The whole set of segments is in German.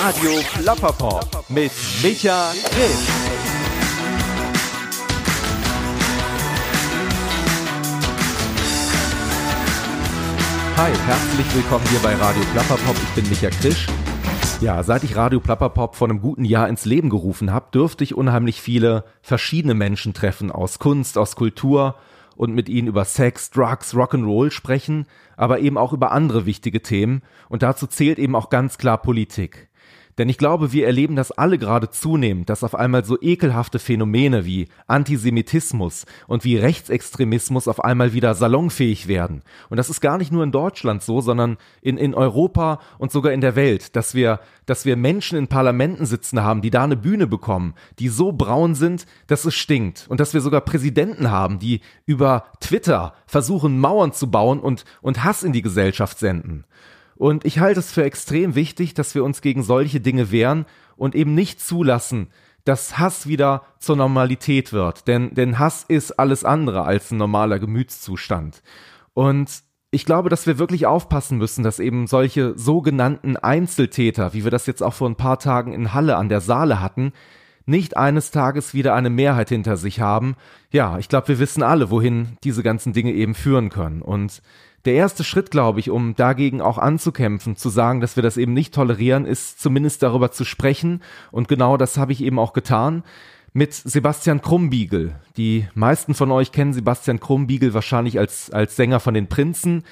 Radio Plapperpop mit Micha Grimm. Hi, herzlich willkommen hier bei Radio Plapperpop. Ich bin Micha Krisch. Ja, seit ich Radio Plapperpop vor einem guten Jahr ins Leben gerufen habe, dürfte ich unheimlich viele verschiedene Menschen treffen aus Kunst, aus Kultur und mit ihnen über Sex, Drugs, Rock'n'Roll sprechen, aber eben auch über andere wichtige Themen und dazu zählt eben auch ganz klar Politik. Denn ich glaube, wir erleben das alle gerade zunehmend, dass auf einmal so ekelhafte Phänomene wie Antisemitismus und wie Rechtsextremismus auf einmal wieder salonfähig werden. Und das ist gar nicht nur in Deutschland so, sondern in, in Europa und sogar in der Welt, dass wir, dass wir Menschen in Parlamenten sitzen haben, die da eine Bühne bekommen, die so braun sind, dass es stinkt. Und dass wir sogar Präsidenten haben, die über Twitter versuchen, Mauern zu bauen und, und Hass in die Gesellschaft senden. Und ich halte es für extrem wichtig, dass wir uns gegen solche Dinge wehren und eben nicht zulassen, dass Hass wieder zur Normalität wird. Denn, denn Hass ist alles andere als ein normaler Gemütszustand. Und ich glaube, dass wir wirklich aufpassen müssen, dass eben solche sogenannten Einzeltäter, wie wir das jetzt auch vor ein paar Tagen in Halle an der Saale hatten, nicht eines Tages wieder eine Mehrheit hinter sich haben. Ja, ich glaube, wir wissen alle, wohin diese ganzen Dinge eben führen können. Und der erste Schritt, glaube ich, um dagegen auch anzukämpfen, zu sagen, dass wir das eben nicht tolerieren, ist zumindest darüber zu sprechen. Und genau das habe ich eben auch getan mit Sebastian Krumbiegel. Die meisten von euch kennen Sebastian Krumbiegel wahrscheinlich als, als Sänger von den Prinzen.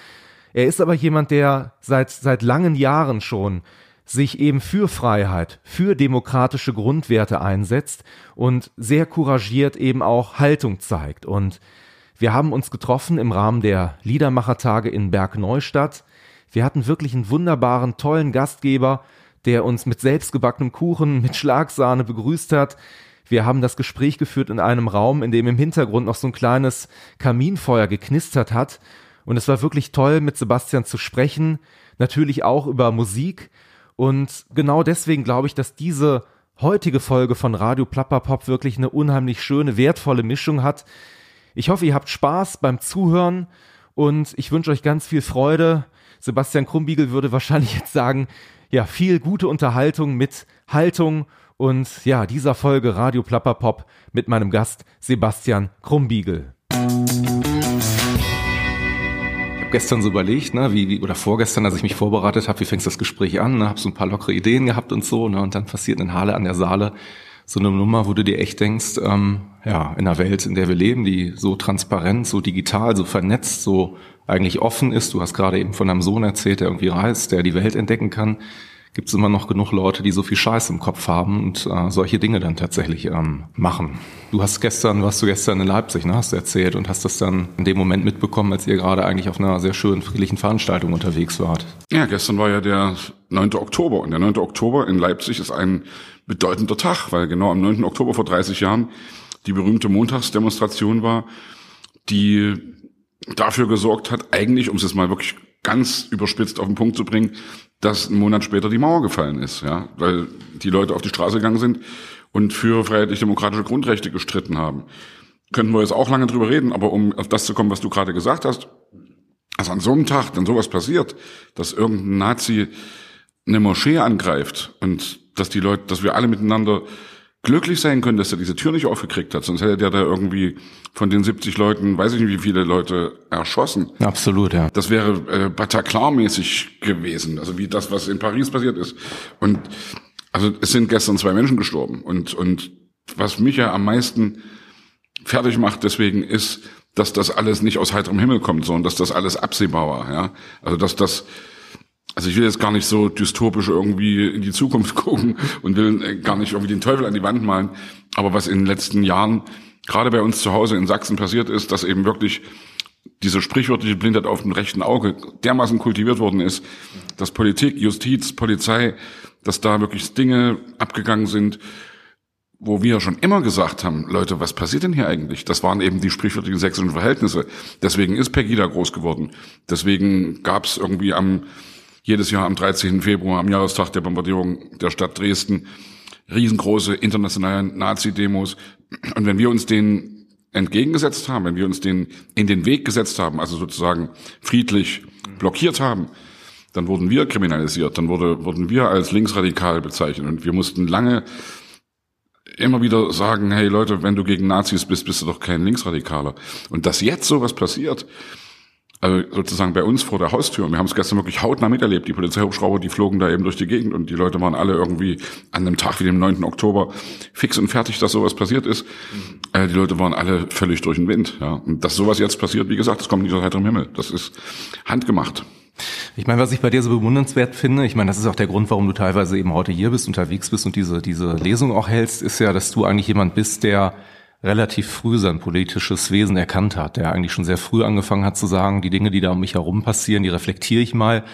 Er ist aber jemand, der seit, seit langen Jahren schon sich eben für Freiheit, für demokratische Grundwerte einsetzt und sehr couragiert eben auch Haltung zeigt. Und wir haben uns getroffen im Rahmen der Liedermachertage in Bergneustadt. Wir hatten wirklich einen wunderbaren, tollen Gastgeber, der uns mit selbstgebackenem Kuchen, mit Schlagsahne begrüßt hat. Wir haben das Gespräch geführt in einem Raum, in dem im Hintergrund noch so ein kleines Kaminfeuer geknistert hat. Und es war wirklich toll, mit Sebastian zu sprechen. Natürlich auch über Musik. Und genau deswegen glaube ich, dass diese heutige Folge von Radio Plapperpop wirklich eine unheimlich schöne, wertvolle Mischung hat. Ich hoffe, ihr habt Spaß beim Zuhören und ich wünsche euch ganz viel Freude. Sebastian Krumbiegel würde wahrscheinlich jetzt sagen, ja, viel gute Unterhaltung mit Haltung und ja, dieser Folge Radio Plapperpop mit meinem Gast Sebastian Krumbiegel. Ich habe gestern so überlegt, ne, wie, wie oder vorgestern, als ich mich vorbereitet habe, wie fängst das Gespräch an, ne, habe so ein paar lockere Ideen gehabt und so, ne, und dann passiert in Halle an der Saale so eine Nummer, wo du dir echt denkst, ähm, ja, in einer Welt, in der wir leben, die so transparent, so digital, so vernetzt, so eigentlich offen ist. Du hast gerade eben von einem Sohn erzählt, der irgendwie reist, der die Welt entdecken kann. Gibt es immer noch genug Leute, die so viel Scheiß im Kopf haben und äh, solche Dinge dann tatsächlich ähm, machen. Du hast gestern, warst du gestern in Leipzig, ne, hast du erzählt und hast das dann in dem Moment mitbekommen, als ihr gerade eigentlich auf einer sehr schönen friedlichen Veranstaltung unterwegs wart. Ja, gestern war ja der 9. Oktober und der 9. Oktober in Leipzig ist ein bedeutender Tag, weil genau am 9. Oktober vor 30 Jahren die berühmte Montagsdemonstration war, die dafür gesorgt hat, eigentlich, um es jetzt mal wirklich ganz überspitzt auf den Punkt zu bringen, dass ein Monat später die Mauer gefallen ist, ja, weil die Leute auf die Straße gegangen sind und für freiheitlich-demokratische Grundrechte gestritten haben. Könnten wir jetzt auch lange drüber reden, aber um auf das zu kommen, was du gerade gesagt hast, also an so einem Tag, dann sowas passiert, dass irgendein Nazi eine Moschee angreift und dass die Leute, dass wir alle miteinander glücklich sein können, dass er diese Tür nicht aufgekriegt hat. Sonst hätte er da irgendwie von den 70 Leuten, weiß ich nicht, wie viele Leute erschossen. Absolut, ja. Das wäre äh, Bataclan-mäßig gewesen, also wie das, was in Paris passiert ist. Und also es sind gestern zwei Menschen gestorben. Und, und was mich ja am meisten fertig macht deswegen ist, dass das alles nicht aus heiterem Himmel kommt, sondern dass das alles absehbar war. Ja? Also dass das also ich will jetzt gar nicht so dystopisch irgendwie in die Zukunft gucken und will gar nicht irgendwie den Teufel an die Wand malen. Aber was in den letzten Jahren gerade bei uns zu Hause in Sachsen passiert ist, dass eben wirklich diese sprichwörtliche Blindheit auf dem rechten Auge dermaßen kultiviert worden ist, dass Politik, Justiz, Polizei, dass da wirklich Dinge abgegangen sind, wo wir schon immer gesagt haben, Leute, was passiert denn hier eigentlich? Das waren eben die sprichwörtlichen sächsischen Verhältnisse. Deswegen ist Pegida groß geworden. Deswegen gab es irgendwie am jedes Jahr am 13. Februar, am Jahrestag der Bombardierung der Stadt Dresden, riesengroße internationale Nazi-Demos. Und wenn wir uns denen entgegengesetzt haben, wenn wir uns denen in den Weg gesetzt haben, also sozusagen friedlich blockiert haben, dann wurden wir kriminalisiert, dann wurde, wurden wir als linksradikal bezeichnet und wir mussten lange immer wieder sagen, hey Leute, wenn du gegen Nazis bist, bist du doch kein Linksradikaler. Und dass jetzt sowas passiert, also sozusagen bei uns vor der Haustür. Und wir haben es gestern wirklich hautnah miterlebt. Die Polizeihubschrauber, die flogen da eben durch die Gegend und die Leute waren alle irgendwie an einem Tag wie dem 9. Oktober fix und fertig, dass sowas passiert ist. Mhm. die Leute waren alle völlig durch den Wind. Ja. Und dass sowas jetzt passiert, wie gesagt, das kommt nicht aus heiterem Himmel. Das ist handgemacht. Ich meine, was ich bei dir so bewundernswert finde, ich meine, das ist auch der Grund, warum du teilweise eben heute hier bist, unterwegs bist und diese, diese Lesung auch hältst, ist ja, dass du eigentlich jemand bist, der relativ früh sein politisches Wesen erkannt hat, der eigentlich schon sehr früh angefangen hat zu sagen, die Dinge, die da um mich herum passieren, die reflektiere ich mal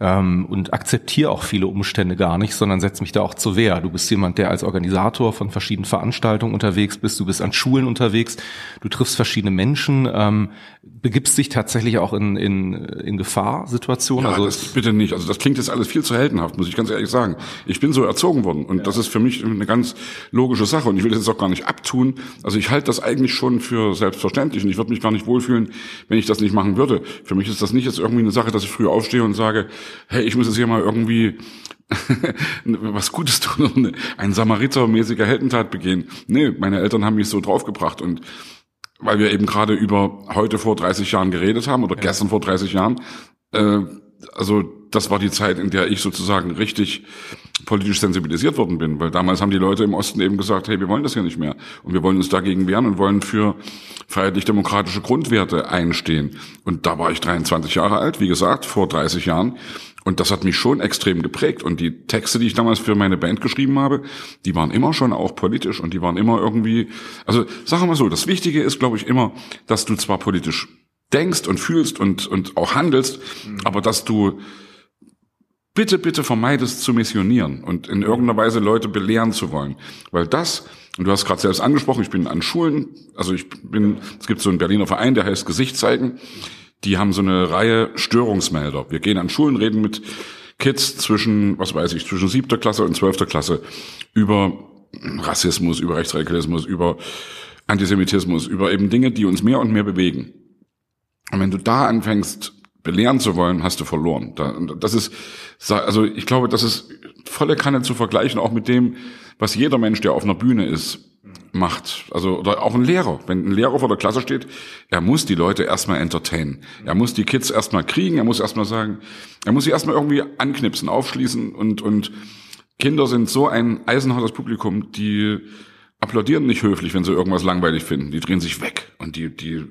ähm, und akzeptiere auch viele Umstände gar nicht, sondern setze mich da auch zur Wehr. Du bist jemand, der als Organisator von verschiedenen Veranstaltungen unterwegs bist, du bist an Schulen unterwegs, du triffst verschiedene Menschen, ähm, begibst dich tatsächlich auch in, in, in Gefahrsituationen. Ja, also das bitte nicht. Also das klingt jetzt alles viel zu heldenhaft, muss ich ganz ehrlich sagen. Ich bin so erzogen worden und ja. das ist für mich eine ganz logische Sache und ich will das jetzt auch gar nicht abtun. Also ich halte das eigentlich schon für selbstverständlich und ich würde mich gar nicht wohlfühlen, wenn ich das nicht machen würde. Für mich ist das nicht jetzt irgendwie eine Sache, dass ich früh aufstehe und sage, hey, ich muss jetzt hier mal irgendwie was Gutes tun und ein Samaritermäßiger Heldentat begehen. Nee, meine Eltern haben mich so draufgebracht und weil wir eben gerade über heute vor 30 Jahren geredet haben oder ja. gestern vor 30 Jahren, äh, also das war die Zeit, in der ich sozusagen richtig politisch sensibilisiert worden bin, weil damals haben die Leute im Osten eben gesagt, hey, wir wollen das hier nicht mehr und wir wollen uns dagegen wehren und wollen für freiheitlich-demokratische Grundwerte einstehen. Und da war ich 23 Jahre alt, wie gesagt, vor 30 Jahren. Und das hat mich schon extrem geprägt. Und die Texte, die ich damals für meine Band geschrieben habe, die waren immer schon auch politisch und die waren immer irgendwie, also sagen wir mal so, das Wichtige ist, glaube ich, immer, dass du zwar politisch denkst und fühlst und, und auch handelst, mhm. aber dass du bitte, bitte vermeidest zu missionieren und in irgendeiner Weise Leute belehren zu wollen. Weil das, und du hast gerade selbst angesprochen, ich bin an Schulen, also ich bin, es gibt so einen Berliner Verein, der heißt Gesicht zeigen. Die haben so eine Reihe Störungsmelder. Wir gehen an Schulen, reden mit Kids zwischen, was weiß ich, zwischen siebter Klasse und zwölfter Klasse über Rassismus, über Rechtsradikalismus, über Antisemitismus, über eben Dinge, die uns mehr und mehr bewegen. Und wenn du da anfängst, belehren zu wollen, hast du verloren. Das ist, also ich glaube, das ist volle Kanne zu vergleichen, auch mit dem, was jeder Mensch, der auf einer Bühne ist, macht. Also, oder auch ein Lehrer. Wenn ein Lehrer vor der Klasse steht, er muss die Leute erstmal entertainen. Er muss die Kids erstmal kriegen, er muss erstmal sagen, er muss sie erstmal irgendwie anknipsen, aufschließen und, und Kinder sind so ein eisenhartes Publikum, die applaudieren nicht höflich, wenn sie irgendwas langweilig finden. Die drehen sich weg und die, die,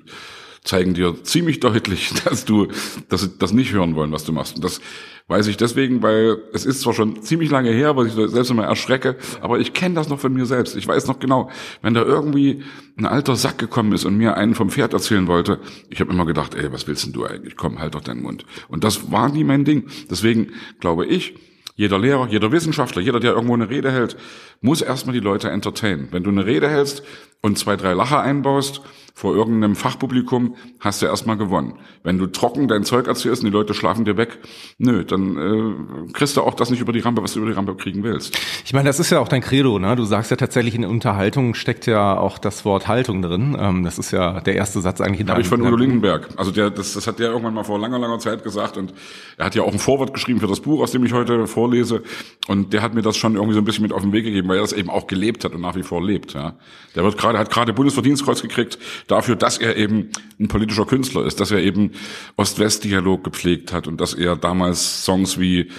zeigen dir ziemlich deutlich, dass du dass sie das nicht hören wollen, was du machst. Und das weiß ich deswegen, weil es ist zwar schon ziemlich lange her, was ich selbst immer erschrecke, aber ich kenne das noch von mir selbst. Ich weiß noch genau, wenn da irgendwie ein alter Sack gekommen ist und mir einen vom Pferd erzählen wollte, ich habe immer gedacht, ey, was willst denn du eigentlich? Komm, halt doch deinen Mund. Und das war nie mein Ding. Deswegen glaube ich, jeder Lehrer, jeder Wissenschaftler, jeder, der irgendwo eine Rede hält, muss erstmal die Leute entertainen. Wenn du eine Rede hältst und zwei, drei Lacher einbaust, vor irgendeinem Fachpublikum hast du erstmal gewonnen. Wenn du trocken dein Zeug erzählst und die Leute schlafen dir weg, nö, dann äh, kriegst du auch das nicht über die Rampe, was du über die Rampe kriegen willst. Ich meine, das ist ja auch dein Credo, ne? Du sagst ja tatsächlich in Unterhaltung steckt ja auch das Wort Haltung drin. Ähm, das ist ja der erste Satz eigentlich Habe ich von Udo Lindenberg. Also der, das, das hat der irgendwann mal vor langer, langer Zeit gesagt und er hat ja auch ein Vorwort geschrieben für das Buch, aus dem ich heute vorlese. Und der hat mir das schon irgendwie so ein bisschen mit auf den Weg gegeben, weil er das eben auch gelebt hat und nach wie vor lebt. Ja. Der wird gerade, hat gerade Bundesverdienstkreuz gekriegt dafür, dass er eben ein politischer Künstler ist, dass er eben Ost-West-Dialog gepflegt hat und dass er damals Songs wie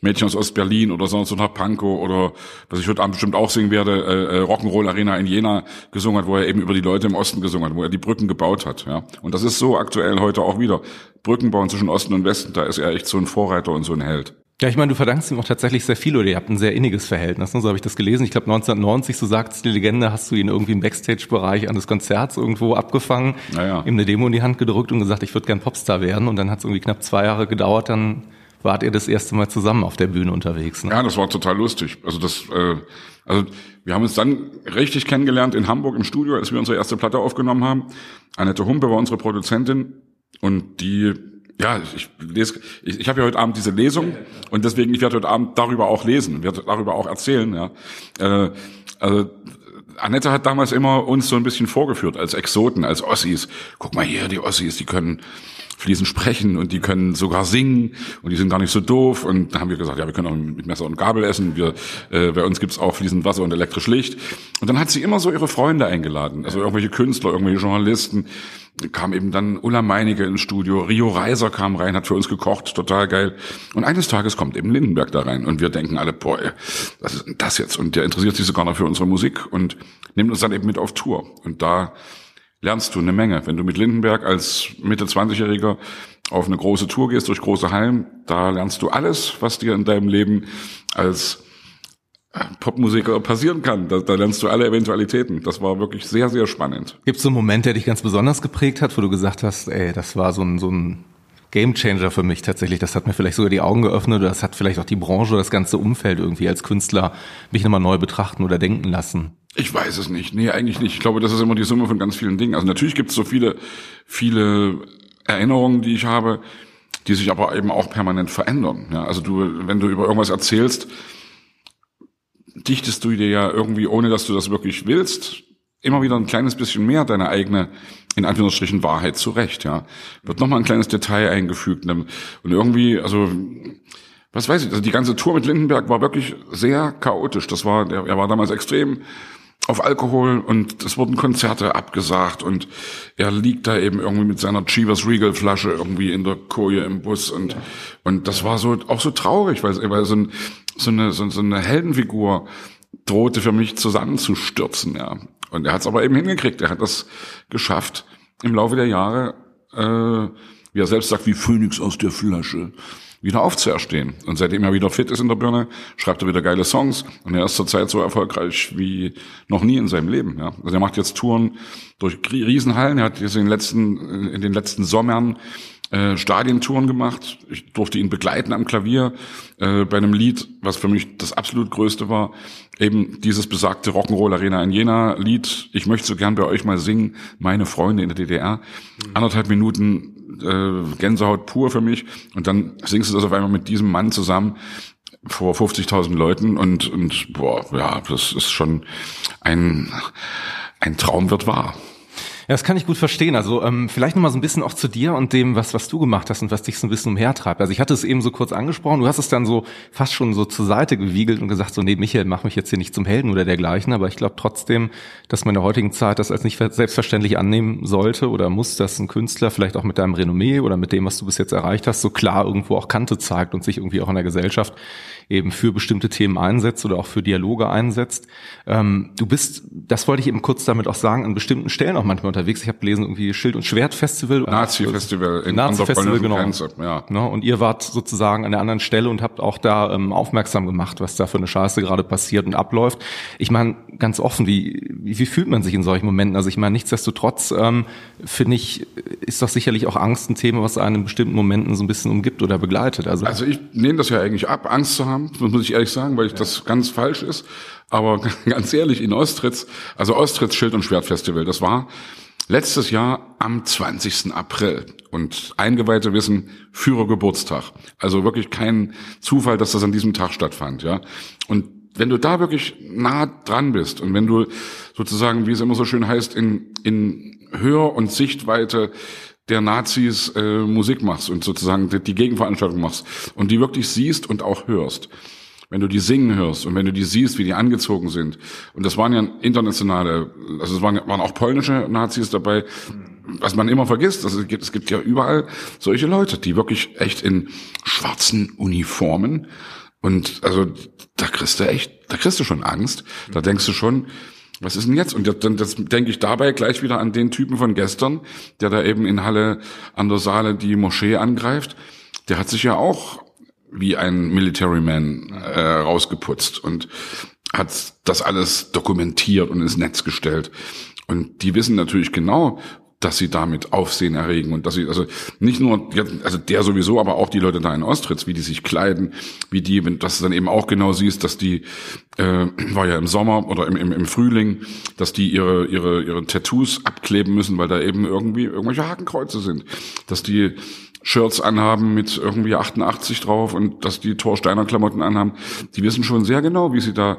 Mädchen aus Ost-Berlin oder sonst so nach Pankow oder was ich heute Abend bestimmt auch singen werde, äh, äh, Rock'n'Roll Arena in Jena gesungen hat, wo er eben über die Leute im Osten gesungen hat, wo er die Brücken gebaut hat. Ja. Und das ist so aktuell heute auch wieder. Brücken bauen zwischen Osten und Westen, da ist er echt so ein Vorreiter und so ein Held. Ja, ich meine, du verdankst ihm auch tatsächlich sehr viel oder ihr habt ein sehr inniges Verhältnis. Ne? So habe ich das gelesen. Ich glaube 1990, so sagt die Legende, hast du ihn irgendwie im Backstage-Bereich eines Konzerts irgendwo abgefangen, naja. ihm eine Demo in die Hand gedrückt und gesagt, ich würde gern Popstar werden. Und dann hat es irgendwie knapp zwei Jahre gedauert, dann wart ihr das erste Mal zusammen auf der Bühne unterwegs. Ne? Ja, das war total lustig. Also das, äh, also wir haben uns dann richtig kennengelernt in Hamburg im Studio, als wir unsere erste Platte aufgenommen haben. Annette Humpe war unsere Produzentin und die ja, ich lese, ich, ich habe ja heute Abend diese Lesung und deswegen, ich werde heute Abend darüber auch lesen, werde darüber auch erzählen, ja. Äh, also Annette hat damals immer uns so ein bisschen vorgeführt als Exoten, als Ossis. Guck mal hier, die Ossis, die können fließend sprechen und die können sogar singen und die sind gar nicht so doof. Und da haben wir gesagt, ja, wir können auch mit Messer und Gabel essen. Wir, äh, bei uns gibt's auch fließend Wasser und elektrisch Licht. Und dann hat sie immer so ihre Freunde eingeladen, also irgendwelche Künstler, irgendwelche Journalisten. Kam eben dann Ulla Meinecke ins Studio, Rio Reiser kam rein, hat für uns gekocht, total geil. Und eines Tages kommt eben Lindenberg da rein und wir denken alle, boah, was ist denn das jetzt? Und der interessiert sich sogar noch für unsere Musik und nimmt uns dann eben mit auf Tour. Und da lernst du eine Menge. Wenn du mit Lindenberg als Mitte 20-Jähriger auf eine große Tour gehst durch große Hallen, da lernst du alles, was dir in deinem Leben als äh, Popmusiker passieren kann. Da, da lernst du alle Eventualitäten. Das war wirklich sehr, sehr spannend. Gibt es so einen Moment, der dich ganz besonders geprägt hat, wo du gesagt hast, ey, das war so ein, so ein Gamechanger für mich tatsächlich. Das hat mir vielleicht sogar die Augen geöffnet oder das hat vielleicht auch die Branche, das ganze Umfeld irgendwie als Künstler mich nochmal neu betrachten oder denken lassen. Ich weiß es nicht. Nee, eigentlich nicht. Ich glaube, das ist immer die Summe von ganz vielen Dingen. Also natürlich gibt es so viele, viele Erinnerungen, die ich habe, die sich aber eben auch permanent verändern. Ja, also du, wenn du über irgendwas erzählst, dichtest du dir ja irgendwie, ohne dass du das wirklich willst, immer wieder ein kleines bisschen mehr deine eigene, in Anführungsstrichen, Wahrheit zurecht, ja. Wird nochmal ein kleines Detail eingefügt. Und irgendwie, also, was weiß ich, also die ganze Tour mit Lindenberg war wirklich sehr chaotisch. Das war, er war damals extrem auf Alkohol und es wurden Konzerte abgesagt und er liegt da eben irgendwie mit seiner Chivas Regal Flasche irgendwie in der Koje im Bus und und das war so auch so traurig, weil, weil so, ein, so eine so, so eine Heldenfigur drohte für mich zusammenzustürzen, ja. Und er hat es aber eben hingekriegt. Er hat das geschafft im Laufe der Jahre, äh, wie er selbst sagt, wie Phönix aus der Flasche wieder aufzuerstehen. Und seitdem er wieder fit ist in der Birne, schreibt er wieder geile Songs. Und er ist zurzeit so erfolgreich wie noch nie in seinem Leben. Ja. Also er macht jetzt Touren durch Riesenhallen. Er hat jetzt in den letzten, in den letzten Sommern äh, Stadientouren gemacht. Ich durfte ihn begleiten am Klavier äh, bei einem Lied, was für mich das absolut Größte war. Eben dieses besagte Rock'n'Roll Arena in Jena Lied. Ich möchte so gern bei euch mal singen, meine Freunde in der DDR. Anderthalb Minuten äh, Gänsehaut pur für mich. Und dann singst du das auf einmal mit diesem Mann zusammen vor 50.000 Leuten und, und boah, ja, das ist schon ein, ein Traum wird wahr. Ja, das kann ich gut verstehen. Also ähm, vielleicht nochmal so ein bisschen auch zu dir und dem, was, was du gemacht hast und was dich so ein bisschen umhertreibt. Also ich hatte es eben so kurz angesprochen, du hast es dann so fast schon so zur Seite gewiegelt und gesagt, so nee, Michael, mach mich jetzt hier nicht zum Helden oder dergleichen. Aber ich glaube trotzdem, dass man in der heutigen Zeit das als nicht selbstverständlich annehmen sollte oder muss, dass ein Künstler vielleicht auch mit deinem Renommee oder mit dem, was du bis jetzt erreicht hast, so klar irgendwo auch Kante zeigt und sich irgendwie auch in der Gesellschaft eben für bestimmte Themen einsetzt oder auch für Dialoge einsetzt. Ähm, du bist, das wollte ich eben kurz damit auch sagen, an bestimmten Stellen auch manchmal unterwegs. Ich habe gelesen, irgendwie Schild- und Schwertfestival. Nazi-Festival in Nazi-Festival, genau. Grenze, ja. Ne, und ihr wart sozusagen an der anderen Stelle und habt auch da ähm, aufmerksam gemacht, was da für eine Scheiße gerade passiert und abläuft. Ich meine, ganz offen, wie, wie, wie fühlt man sich in solchen Momenten? Also ich meine, nichtsdestotrotz ähm, finde ich, ist doch sicherlich auch Angst ein Thema, was einen in bestimmten Momenten so ein bisschen umgibt oder begleitet. Also, also ich nehme das ja eigentlich ab, Angst zu haben, das muss ich ehrlich sagen, weil ich ja. das ganz falsch ist. Aber ganz ehrlich, in Ostritz, also Ostritz Schild- und Schwertfestival, das war letztes Jahr am 20. April. Und Eingeweihte wissen, Führergeburtstag. Also wirklich kein Zufall, dass das an diesem Tag stattfand, ja. Und wenn du da wirklich nah dran bist und wenn du sozusagen, wie es immer so schön heißt, in, in Hör- und Sichtweite der Nazis äh, Musik machst und sozusagen die, Gegenveranstaltung machst und die wirklich siehst und auch hörst, wenn du die singen hörst und wenn du die siehst, wie die angezogen sind. Und das waren ja internationale, also es waren, waren auch polnische Nazis dabei, was man immer vergisst. Also es gibt, es gibt ja überall solche Leute, die wirklich echt in schwarzen Uniformen und also da kriegst du echt, da kriegst du schon Angst. Da denkst du schon, was ist denn jetzt? Und dann das denke ich dabei gleich wieder an den Typen von gestern, der da eben in Halle an der Saale die Moschee angreift. Der hat sich ja auch wie ein Military Man äh, rausgeputzt und hat das alles dokumentiert und ins Netz gestellt. Und die wissen natürlich genau, dass sie damit Aufsehen erregen und dass sie, also nicht nur, also der sowieso, aber auch die Leute da in Ostritz, wie die sich kleiden, wie die, wenn dass du dann eben auch genau siehst, dass die, äh, war ja im Sommer oder im, im, im Frühling, dass die ihre, ihre, ihre Tattoos abkleben müssen, weil da eben irgendwie irgendwelche Hakenkreuze sind. Dass die Shirts anhaben mit irgendwie 88 drauf und dass die Torsteiner Klamotten anhaben, die wissen schon sehr genau, wie sie da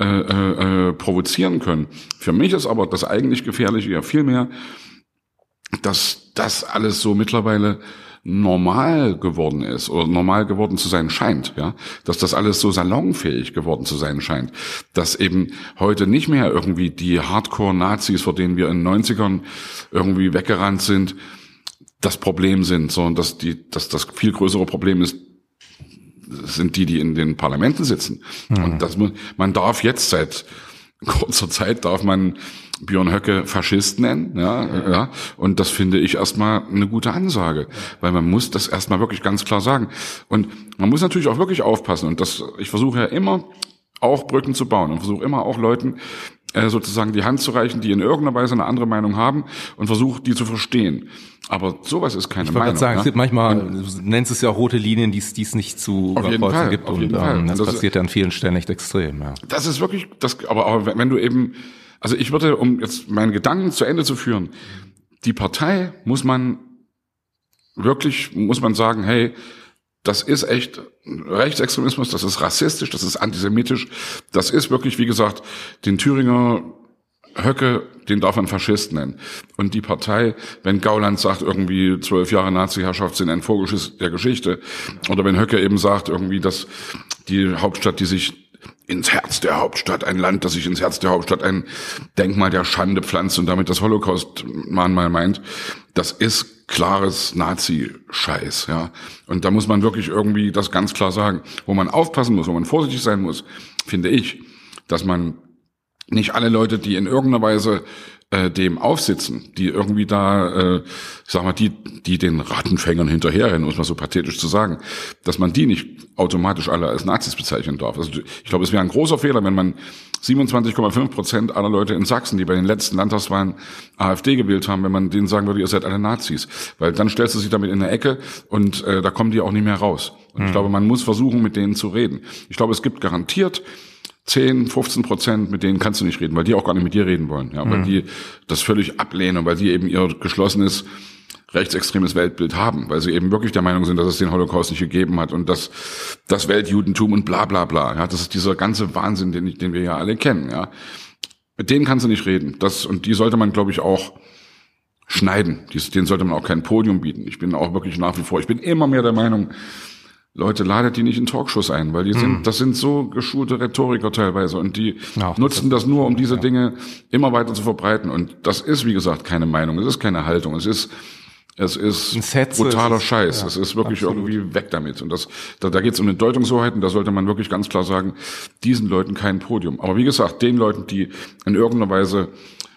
äh, äh, provozieren können. Für mich ist aber das eigentlich Gefährliche ja vielmehr, dass das alles so mittlerweile normal geworden ist oder normal geworden zu sein scheint, ja, dass das alles so salonfähig geworden zu sein scheint, dass eben heute nicht mehr irgendwie die Hardcore-Nazis, vor denen wir in den 90ern irgendwie weggerannt sind, das Problem sind, sondern dass die, dass das viel größere Problem ist, sind die, die in den Parlamenten sitzen. Mhm. Und das, man darf jetzt seit kurzer Zeit darf man Björn Höcke Faschist nennen, ja, ja, ja. Und das finde ich erstmal eine gute Ansage, weil man muss das erstmal wirklich ganz klar sagen. Und man muss natürlich auch wirklich aufpassen. Und das, ich versuche ja immer auch Brücken zu bauen und versuche immer auch Leuten äh, sozusagen die Hand zu reichen, die in irgendeiner Weise eine andere Meinung haben und versuche die zu verstehen. Aber sowas ist keine ich Meinung. Ich sagen, ja? es gibt manchmal, du nennst es ja rote Linien, die es nicht zu überkreuzen gibt und ähm, das, das, passiert ja an vielen Stellen echt extrem. Ja. Das ist wirklich, das, aber, aber wenn du eben, also ich würde, um jetzt meinen Gedanken zu Ende zu führen, die Partei muss man wirklich, muss man sagen, hey, das ist echt Rechtsextremismus, das ist rassistisch, das ist antisemitisch, das ist wirklich, wie gesagt, den Thüringer Höcke, den darf man Faschist nennen. Und die Partei, wenn Gauland sagt, irgendwie zwölf Jahre Nazi-Herrschaft sind ein Vorgeschiss der Geschichte, oder wenn Höcke eben sagt, irgendwie, dass die Hauptstadt, die sich ins Herz der Hauptstadt, ein Land, das sich ins Herz der Hauptstadt ein Denkmal der Schande pflanzt und damit das Holocaust-Mahnmal meint, das ist klares Nazi-Scheiß, ja. Und da muss man wirklich irgendwie das ganz klar sagen. Wo man aufpassen muss, wo man vorsichtig sein muss, finde ich, dass man nicht alle Leute, die in irgendeiner Weise äh, dem aufsitzen, die irgendwie da, äh, sag mal, die, die den Rattenfängern hinterherrennen, muss man so pathetisch zu sagen, dass man die nicht automatisch alle als Nazis bezeichnen darf. Also ich glaube, es wäre ein großer Fehler, wenn man 27,5 Prozent aller Leute in Sachsen, die bei den letzten Landtagswahlen AfD gewählt haben, wenn man denen sagen würde, ihr seid alle Nazis. Weil dann stellst du sie damit in eine Ecke und äh, da kommen die auch nicht mehr raus. Und mhm. ich glaube, man muss versuchen, mit denen zu reden. Ich glaube, es gibt garantiert 10, 15 Prozent, mit denen kannst du nicht reden, weil die auch gar nicht mit dir reden wollen, ja, weil mhm. die das völlig ablehnen, weil sie eben ihr geschlossenes rechtsextremes Weltbild haben, weil sie eben wirklich der Meinung sind, dass es den Holocaust nicht gegeben hat und dass das Weltjudentum und bla bla bla. Ja, das ist dieser ganze Wahnsinn, den, den wir ja alle kennen. Ja, mit denen kannst du nicht reden. Das und die sollte man, glaube ich, auch schneiden. Dies, denen sollte man auch kein Podium bieten. Ich bin auch wirklich nach wie vor. Ich bin immer mehr der Meinung, Leute, ladet die nicht in Talkshows ein, weil die sind, mhm. das sind so geschulte Rhetoriker teilweise und die ja, nutzen das, das nur, um diese ja. Dinge immer weiter zu verbreiten. Und das ist, wie gesagt, keine Meinung, es ist keine Haltung, es ist, es ist brutaler ist, Scheiß. Ja, es ist wirklich absolut. irgendwie weg damit. Und das, da, da geht es um eine Deutungshoheit und da sollte man wirklich ganz klar sagen, diesen Leuten kein Podium. Aber wie gesagt, den Leuten, die in irgendeiner Weise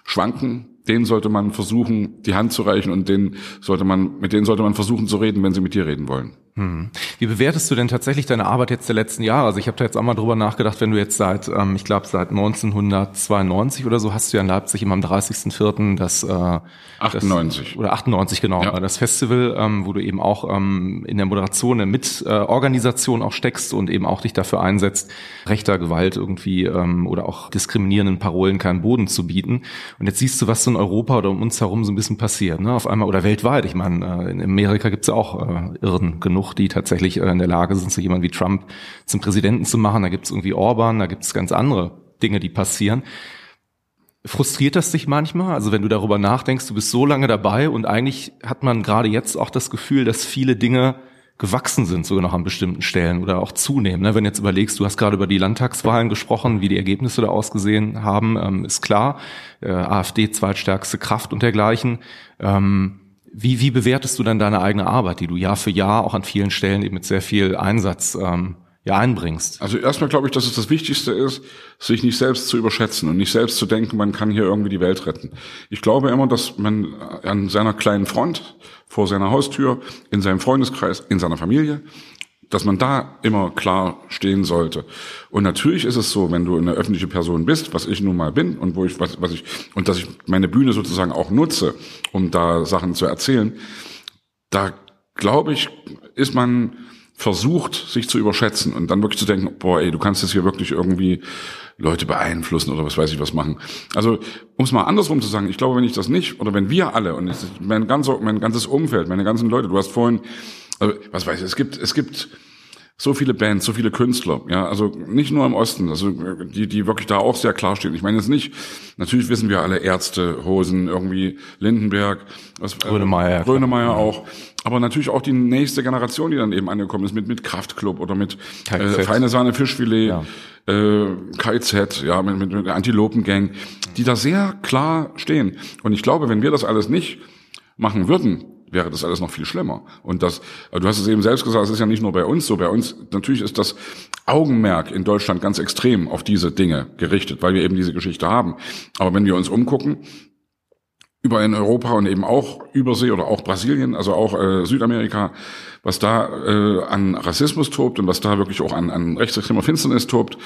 schwanken, denen sollte man versuchen, die Hand zu reichen und denen sollte man, mit denen sollte man versuchen zu reden, wenn sie mit dir reden wollen. Hm. Wie bewertest du denn tatsächlich deine Arbeit jetzt der letzten Jahre? Also ich habe da jetzt auch mal drüber nachgedacht, wenn du jetzt seit, ähm, ich glaube seit 1992 oder so hast du ja in Leipzig immer am 30.04. das äh, 98 das, oder 98 genau ja. das Festival, ähm, wo du eben auch ähm, in der Moderation, der Mitorganisation auch steckst und eben auch dich dafür einsetzt, rechter Gewalt irgendwie ähm, oder auch diskriminierenden Parolen keinen Boden zu bieten. Und jetzt siehst du, was so in Europa oder um uns herum so ein bisschen passiert, ne? Auf einmal oder weltweit. Ich meine, äh, in Amerika gibt's ja auch äh, Irren genug genug, die tatsächlich äh, in der Lage sind, so jemand wie Trump zum Präsidenten zu machen. Da gibt es irgendwie Orban, da gibt es ganz andere Dinge, die passieren. Frustriert das dich manchmal? Also wenn du darüber nachdenkst, du bist so lange dabei und eigentlich hat man gerade jetzt auch das Gefühl, dass viele Dinge gewachsen sind, sogar noch an bestimmten Stellen oder auch zunehmen. Ne? Wenn du jetzt überlegst, du hast gerade über die Landtagswahlen gesprochen, wie die Ergebnisse da ausgesehen haben, ähm, ist klar. Äh, AfD zweitstärkste Kraft und dergleichen. Ähm, wie, wie bewertest du dann deine eigene Arbeit, die du Jahr für Jahr auch an vielen Stellen eben mit sehr viel Einsatz ähm, ja einbringst? Also erstmal glaube ich, dass es das Wichtigste ist, sich nicht selbst zu überschätzen und nicht selbst zu denken, man kann hier irgendwie die Welt retten. Ich glaube immer, dass man an seiner kleinen Front vor seiner Haustür, in seinem Freundeskreis, in seiner Familie dass man da immer klar stehen sollte. Und natürlich ist es so, wenn du eine öffentliche Person bist, was ich nun mal bin und wo ich was, was ich und dass ich meine Bühne sozusagen auch nutze, um da Sachen zu erzählen, da glaube ich, ist man versucht, sich zu überschätzen und dann wirklich zu denken, boah, ey, du kannst jetzt hier wirklich irgendwie Leute beeinflussen oder was weiß ich was machen. Also, um es mal andersrum zu sagen, ich glaube, wenn ich das nicht, oder wenn wir alle, und mein, ganzer, mein ganzes Umfeld, meine ganzen Leute, du hast vorhin also, was weiß ich, es gibt, es gibt so viele Bands, so viele Künstler, ja, also nicht nur im Osten, also die, die wirklich da auch sehr klar stehen. Ich meine jetzt nicht, natürlich wissen wir alle Ärzte, Hosen, irgendwie Lindenberg, was, äh, Grönemeyer, Grönemeyer auch, aber natürlich auch die nächste Generation, die dann eben angekommen ist mit mit Kraftclub oder mit äh, feine Sahne Fischfilet, ja. äh, KZ, ja, mit, mit, mit Antilopengang, die da sehr klar stehen. Und ich glaube, wenn wir das alles nicht machen würden, wäre das alles noch viel schlimmer. Und das, du hast es eben selbst gesagt, es ist ja nicht nur bei uns so. Bei uns, natürlich ist das Augenmerk in Deutschland ganz extrem auf diese Dinge gerichtet, weil wir eben diese Geschichte haben. Aber wenn wir uns umgucken, überall in Europa und eben auch Übersee oder auch Brasilien, also auch äh, Südamerika, was da äh, an Rassismus tobt und was da wirklich auch an, an rechtsextremer Finsternis tobt,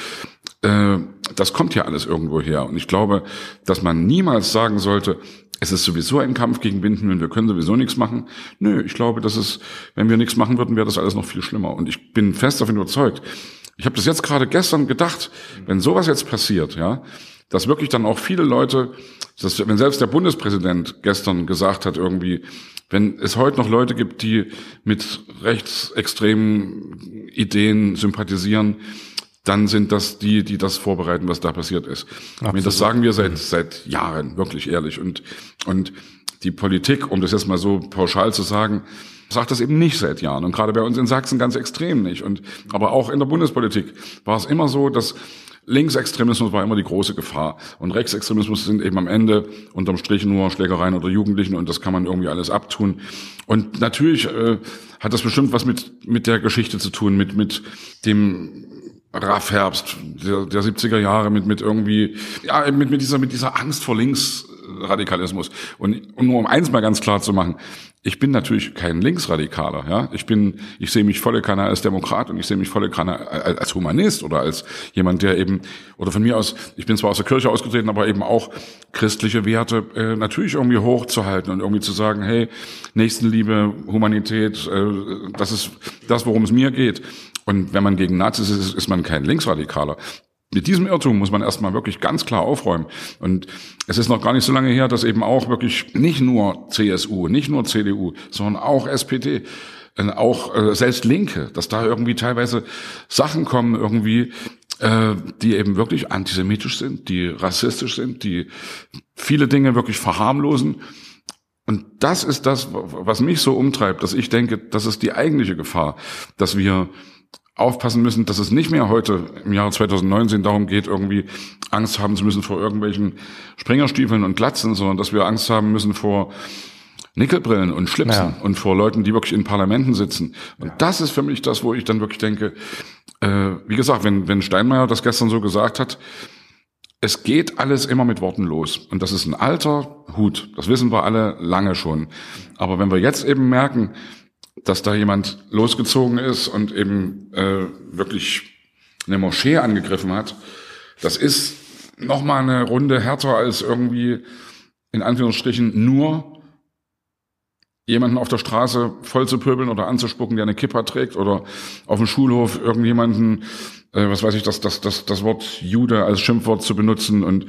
äh, das kommt ja alles irgendwo her. Und ich glaube, dass man niemals sagen sollte, es ist sowieso ein Kampf gegen Windmühlen, wir können sowieso nichts machen. Nö, ich glaube, dass es, wenn wir nichts machen würden, wäre das alles noch viel schlimmer. Und ich bin fest davon überzeugt. Ich habe das jetzt gerade gestern gedacht, wenn sowas jetzt passiert, ja, dass wirklich dann auch viele Leute, dass, wenn selbst der Bundespräsident gestern gesagt hat, irgendwie, wenn es heute noch Leute gibt, die mit rechtsextremen Ideen sympathisieren, dann sind das die, die das vorbereiten, was da passiert ist. Absolut. Das sagen wir seit, seit Jahren, wirklich ehrlich. Und, und die Politik, um das jetzt mal so pauschal zu sagen, sagt das eben nicht seit Jahren. Und gerade bei uns in Sachsen ganz extrem nicht. Und, aber auch in der Bundespolitik war es immer so, dass Linksextremismus war immer die große Gefahr. Und Rechtsextremismus sind eben am Ende unterm Strich nur Schlägereien oder Jugendlichen und das kann man irgendwie alles abtun. Und natürlich äh, hat das bestimmt was mit, mit der Geschichte zu tun, mit, mit dem Raffherbst der, der 70er Jahre mit, mit irgendwie, ja, mit, mit dieser, mit dieser Angst vor Linksradikalismus. Und, und nur um eins mal ganz klar zu machen, ich bin natürlich kein Linksradikaler, ja. Ich bin, ich sehe mich volle Kanne als Demokrat und ich sehe mich volle Kanne als Humanist oder als jemand, der eben, oder von mir aus, ich bin zwar aus der Kirche ausgetreten, aber eben auch christliche Werte äh, natürlich irgendwie hochzuhalten und irgendwie zu sagen, hey, Nächstenliebe, Humanität, äh, das ist das, worum es mir geht. Und wenn man gegen Nazis ist, ist man kein Linksradikaler. Mit diesem Irrtum muss man erstmal wirklich ganz klar aufräumen. Und es ist noch gar nicht so lange her, dass eben auch wirklich nicht nur CSU, nicht nur CDU, sondern auch SPD, äh, auch äh, selbst Linke, dass da irgendwie teilweise Sachen kommen irgendwie, äh, die eben wirklich antisemitisch sind, die rassistisch sind, die viele Dinge wirklich verharmlosen. Und das ist das, was mich so umtreibt, dass ich denke, das ist die eigentliche Gefahr, dass wir aufpassen müssen, dass es nicht mehr heute im Jahre 2019 darum geht, irgendwie Angst haben zu müssen vor irgendwelchen Springerstiefeln und Glatzen, sondern dass wir Angst haben müssen vor Nickelbrillen und Schlipsen ja. und vor Leuten, die wirklich in Parlamenten sitzen. Und ja. das ist für mich das, wo ich dann wirklich denke, äh, wie gesagt, wenn, wenn Steinmeier das gestern so gesagt hat, es geht alles immer mit Worten los. Und das ist ein alter Hut. Das wissen wir alle lange schon. Aber wenn wir jetzt eben merken, dass da jemand losgezogen ist und eben äh, wirklich eine Moschee angegriffen hat, das ist noch mal eine Runde härter als irgendwie in Anführungsstrichen nur jemanden auf der Straße voll zu pöbeln oder anzuspucken, der eine Kippa trägt oder auf dem Schulhof irgendjemanden, äh, was weiß ich, das, das, das, das Wort Jude als Schimpfwort zu benutzen. Und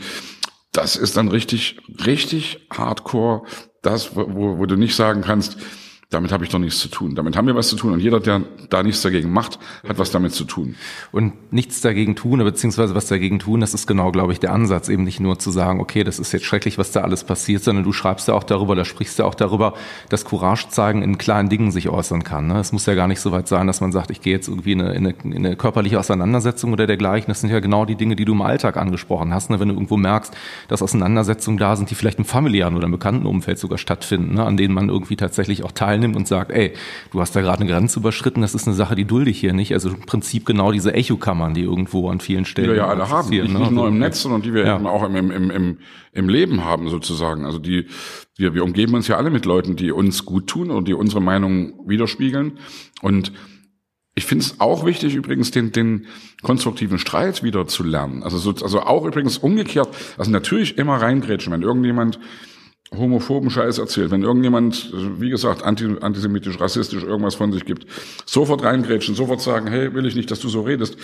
das ist dann richtig, richtig hardcore, das, wo, wo du nicht sagen kannst, damit habe ich doch nichts zu tun. Damit haben wir was zu tun und jeder, der da nichts dagegen macht, hat was damit zu tun. Und nichts dagegen tun, beziehungsweise was dagegen tun, das ist genau, glaube ich, der Ansatz, eben nicht nur zu sagen, okay, das ist jetzt schrecklich, was da alles passiert, sondern du schreibst ja auch darüber, da sprichst ja auch darüber, dass Courage zeigen in kleinen Dingen sich äußern kann. Ne? Es muss ja gar nicht so weit sein, dass man sagt, ich gehe jetzt irgendwie in eine, in, eine, in eine körperliche Auseinandersetzung oder dergleichen. Das sind ja genau die Dinge, die du im Alltag angesprochen hast. Ne? Wenn du irgendwo merkst, dass Auseinandersetzungen da sind, die vielleicht im familiären oder im bekannten Umfeld sogar stattfinden, ne? an denen man irgendwie tatsächlich auch teilnimmt teilnimmt und sagt, ey, du hast da gerade eine Grenze überschritten, das ist eine Sache, die dulde ich hier nicht. Also im Prinzip genau diese Echokammern, die irgendwo an vielen Stellen. Die wir ja alle haben, ne? nicht nur im Netz, sondern die wir ja. eben auch im, im, im, im Leben haben sozusagen. Also die, wir, wir umgeben uns ja alle mit Leuten, die uns gut tun und die unsere Meinung widerspiegeln. Und ich finde es auch wichtig, übrigens den, den konstruktiven Streit wieder zu lernen. Also, so, also auch übrigens umgekehrt, also natürlich immer reingrätschen, wenn irgendjemand homophoben Scheiß erzählt, wenn irgendjemand, wie gesagt, antisemitisch, rassistisch irgendwas von sich gibt, sofort reingrätschen, sofort sagen, hey, will ich nicht, dass du so redest.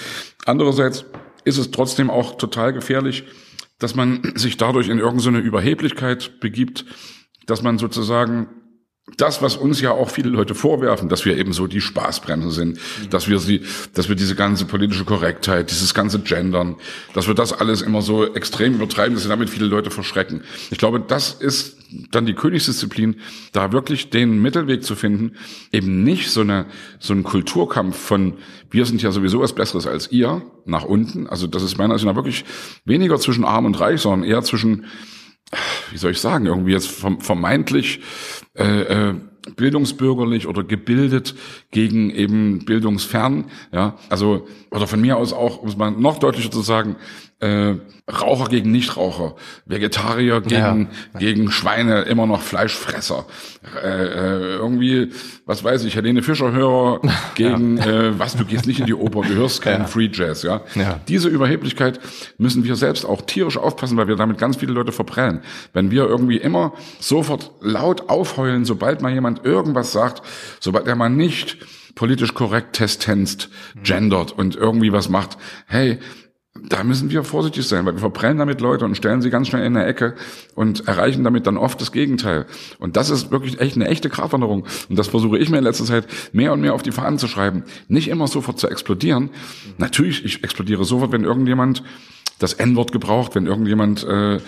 Andererseits ist es trotzdem auch total gefährlich, dass man sich dadurch in irgendeine Überheblichkeit begibt, dass man sozusagen das, was uns ja auch viele Leute vorwerfen, dass wir eben so die Spaßbremse sind, mhm. dass wir sie, dass wir diese ganze politische Korrektheit, dieses ganze Gendern, dass wir das alles immer so extrem übertreiben, dass sie damit viele Leute verschrecken. Ich glaube, das ist dann die Königsdisziplin, da wirklich den Mittelweg zu finden, eben nicht so eine, so ein Kulturkampf von, wir sind ja sowieso was Besseres als ihr, nach unten. Also das ist meiner Ansicht nach wirklich weniger zwischen arm und reich, sondern eher zwischen, wie soll ich sagen, irgendwie jetzt vermeintlich äh, äh, bildungsbürgerlich oder gebildet gegen eben bildungsfern, ja, also oder von mir aus auch, um es mal noch deutlicher zu sagen, äh, Raucher gegen Nichtraucher, Vegetarier gegen ja. gegen Schweine, immer noch Fleischfresser, äh, äh, irgendwie, was weiß ich, Helene Fischer Hörer gegen ja. äh, was, du gehst nicht in die Oper, du hörst keinen ja. Free Jazz, ja? ja. Diese Überheblichkeit müssen wir selbst auch tierisch aufpassen, weil wir damit ganz viele Leute verprellen. Wenn wir irgendwie immer sofort laut aufheulen, sobald mal jemand irgendwas sagt, sobald er mal nicht politisch korrekt testenzt, gendert und irgendwie was macht, hey, da müssen wir vorsichtig sein, weil wir verbrennen damit Leute und stellen sie ganz schnell in eine Ecke und erreichen damit dann oft das Gegenteil. Und das ist wirklich echt eine echte Gratwanderung. Und das versuche ich mir in letzter Zeit mehr und mehr auf die Fahnen zu schreiben. Nicht immer sofort zu explodieren. Natürlich, ich explodiere sofort, wenn irgendjemand das N-Wort gebraucht, wenn irgendjemand äh,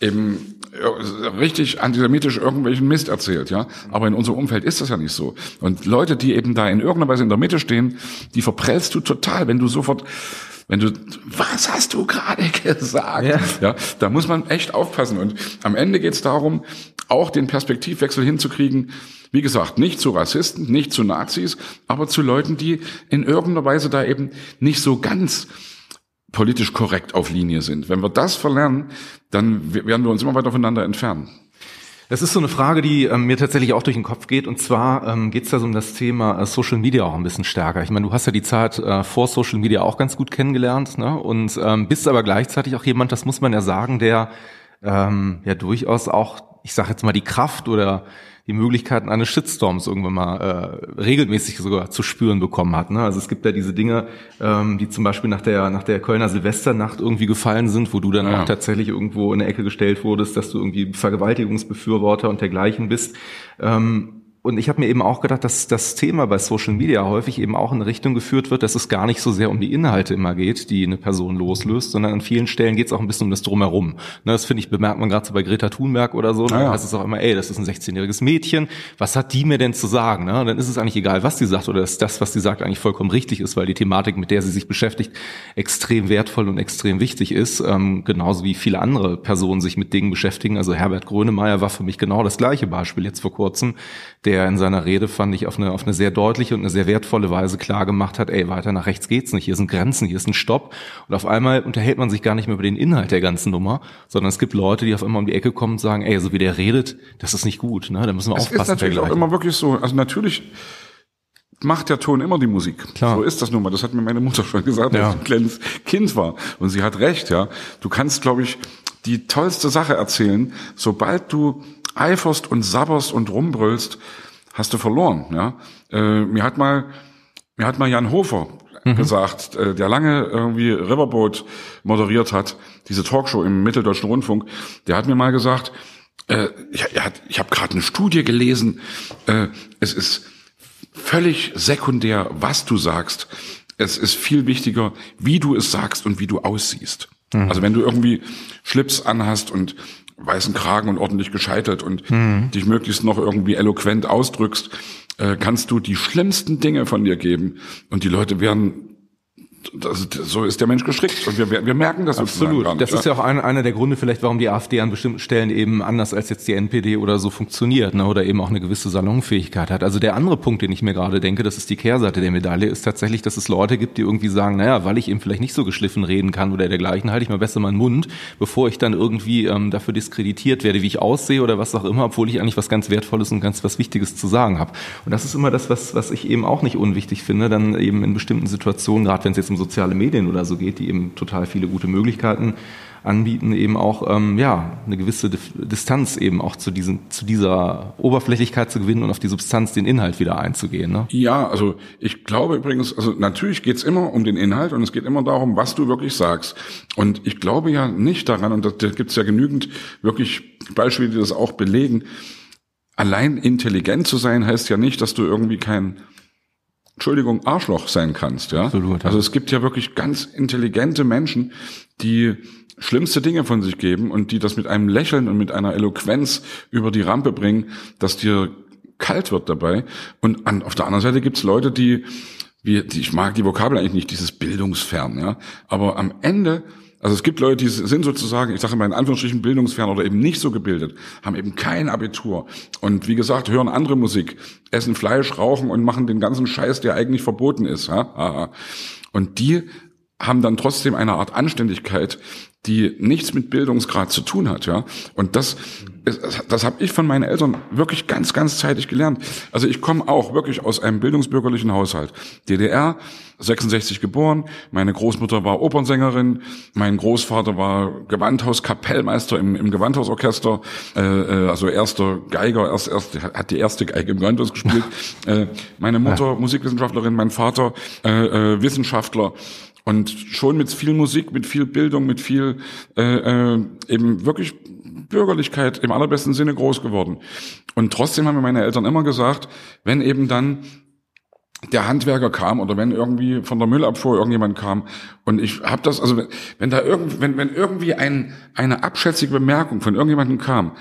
eben äh, richtig antisemitisch irgendwelchen Mist erzählt, ja. Aber in unserem Umfeld ist das ja nicht so. Und Leute, die eben da in irgendeiner Weise in der Mitte stehen, die verprellst du total, wenn du sofort wenn du, was hast du gerade gesagt? Ja. ja, da muss man echt aufpassen. Und am Ende geht es darum, auch den Perspektivwechsel hinzukriegen. Wie gesagt, nicht zu Rassisten, nicht zu Nazis, aber zu Leuten, die in irgendeiner Weise da eben nicht so ganz politisch korrekt auf Linie sind. Wenn wir das verlernen, dann werden wir uns immer weiter voneinander entfernen. Das ist so eine Frage, die ähm, mir tatsächlich auch durch den Kopf geht. Und zwar ähm, geht es da so um das Thema äh, Social Media auch ein bisschen stärker. Ich meine, du hast ja die Zeit äh, vor Social Media auch ganz gut kennengelernt, ne? Und ähm, bist aber gleichzeitig auch jemand, das muss man ja sagen, der ähm, ja durchaus auch, ich sage jetzt mal, die Kraft oder die Möglichkeiten eines Shitstorms irgendwann mal äh, regelmäßig sogar zu spüren bekommen hat. Ne? Also es gibt ja diese Dinge, ähm, die zum Beispiel nach der nach der Kölner Silvesternacht irgendwie gefallen sind, wo du dann ja. auch tatsächlich irgendwo in eine Ecke gestellt wurdest, dass du irgendwie Vergewaltigungsbefürworter und dergleichen bist. Ähm, und ich habe mir eben auch gedacht, dass das Thema bei Social Media häufig eben auch in eine Richtung geführt wird, dass es gar nicht so sehr um die Inhalte immer geht, die eine Person loslöst, sondern an vielen Stellen geht es auch ein bisschen um das Drumherum. Ne, das finde ich, bemerkt man gerade so bei Greta Thunberg oder so. Dann ja. heißt es auch immer, ey, das ist ein 16-jähriges Mädchen, was hat die mir denn zu sagen? Ne? dann ist es eigentlich egal, was sie sagt oder dass das, was sie sagt, eigentlich vollkommen richtig ist, weil die Thematik, mit der sie sich beschäftigt, extrem wertvoll und extrem wichtig ist. Ähm, genauso wie viele andere Personen sich mit Dingen beschäftigen. Also Herbert Grönemeyer war für mich genau das gleiche Beispiel jetzt vor kurzem der in seiner Rede, fand ich, auf eine, auf eine sehr deutliche und eine sehr wertvolle Weise klar gemacht hat, ey, weiter nach rechts geht's nicht, hier sind Grenzen, hier ist ein Stopp. Und auf einmal unterhält man sich gar nicht mehr über den Inhalt der ganzen Nummer, sondern es gibt Leute, die auf einmal um die Ecke kommen und sagen, ey, so wie der redet, das ist nicht gut, ne? da müssen wir es aufpassen. Das ist natürlich auch immer wirklich so, also natürlich macht der Ton immer die Musik. Klar. So ist das nun mal. Das hat mir meine Mutter schon gesagt, ja. als ich ein kleines Kind war. Und sie hat recht, ja. Du kannst, glaube ich, die tollste Sache erzählen, sobald du eiferst und sabberst und rumbrüllst, hast du verloren. Ja? Äh, mir hat mal, mir hat mal Jan Hofer mhm. gesagt, äh, der lange irgendwie Riverboat moderiert hat, diese Talkshow im Mitteldeutschen Rundfunk, der hat mir mal gesagt, äh, ich, ich habe gerade eine Studie gelesen, äh, es ist völlig sekundär, was du sagst. Es ist viel wichtiger, wie du es sagst und wie du aussiehst. Mhm. Also wenn du irgendwie Schlips anhast und weißen Kragen und ordentlich gescheitert und mhm. dich möglichst noch irgendwie eloquent ausdrückst, äh, kannst du die schlimmsten Dinge von dir geben und die Leute werden das, so ist der Mensch gestrickt und wir, wir merken das absolut. Nicht, das ist ja auch ein, einer der Gründe vielleicht, warum die AfD an bestimmten Stellen eben anders als jetzt die NPD oder so funktioniert, ne, oder eben auch eine gewisse Salonfähigkeit hat. Also der andere Punkt, den ich mir gerade denke, das ist die Kehrseite der Medaille, ist tatsächlich, dass es Leute gibt, die irgendwie sagen, naja, weil ich eben vielleicht nicht so geschliffen reden kann oder dergleichen, halte ich mal besser meinen Mund, bevor ich dann irgendwie ähm, dafür diskreditiert werde, wie ich aussehe oder was auch immer, obwohl ich eigentlich was ganz Wertvolles und ganz was Wichtiges zu sagen habe. Und das ist immer das, was, was ich eben auch nicht unwichtig finde, dann eben in bestimmten Situationen, gerade wenn es jetzt um soziale Medien oder so geht, die eben total viele gute Möglichkeiten anbieten, eben auch ähm, ja eine gewisse Distanz eben auch zu diesen zu dieser Oberflächlichkeit zu gewinnen und auf die Substanz, den Inhalt wieder einzugehen. Ne? Ja, also ich glaube übrigens, also natürlich geht's immer um den Inhalt und es geht immer darum, was du wirklich sagst. Und ich glaube ja nicht daran, und da, da gibt's ja genügend wirklich Beispiele, die das auch belegen, allein intelligent zu sein heißt ja nicht, dass du irgendwie kein Entschuldigung, Arschloch sein kannst, ja. Absolut. Ja. Also es gibt ja wirklich ganz intelligente Menschen, die schlimmste Dinge von sich geben und die das mit einem Lächeln und mit einer Eloquenz über die Rampe bringen, dass dir kalt wird dabei. Und an, auf der anderen Seite gibt's Leute, die, wie, die, ich mag die Vokabel eigentlich nicht, dieses Bildungsfern, ja. Aber am Ende also es gibt Leute, die sind sozusagen, ich sage mal in Anführungsstrichen bildungsfern oder eben nicht so gebildet, haben eben kein Abitur und wie gesagt hören andere Musik, essen Fleisch, rauchen und machen den ganzen Scheiß, der eigentlich verboten ist. Ja? Und die haben dann trotzdem eine Art Anständigkeit, die nichts mit Bildungsgrad zu tun hat, ja. Und das, das habe ich von meinen Eltern wirklich ganz, ganz zeitig gelernt. Also ich komme auch wirklich aus einem bildungsbürgerlichen Haushalt. DDR, 66 geboren, meine Großmutter war Opernsängerin, mein Großvater war Gewandhauskapellmeister im, im Gewandhausorchester, äh, äh, also erster Geiger, erst, erst hat die erste Geige im Gewandhaus gespielt. äh, meine Mutter Musikwissenschaftlerin, mein Vater äh, äh, Wissenschaftler. Und schon mit viel Musik, mit viel Bildung, mit viel äh, äh, eben wirklich Bürgerlichkeit im allerbesten Sinne groß geworden. Und trotzdem haben mir meine Eltern immer gesagt, wenn eben dann der Handwerker kam oder wenn irgendwie von der Müllabfuhr irgendjemand kam und ich habe das also wenn da irgend wenn wenn irgendwie ein eine abschätzige Bemerkung von irgendjemandem kam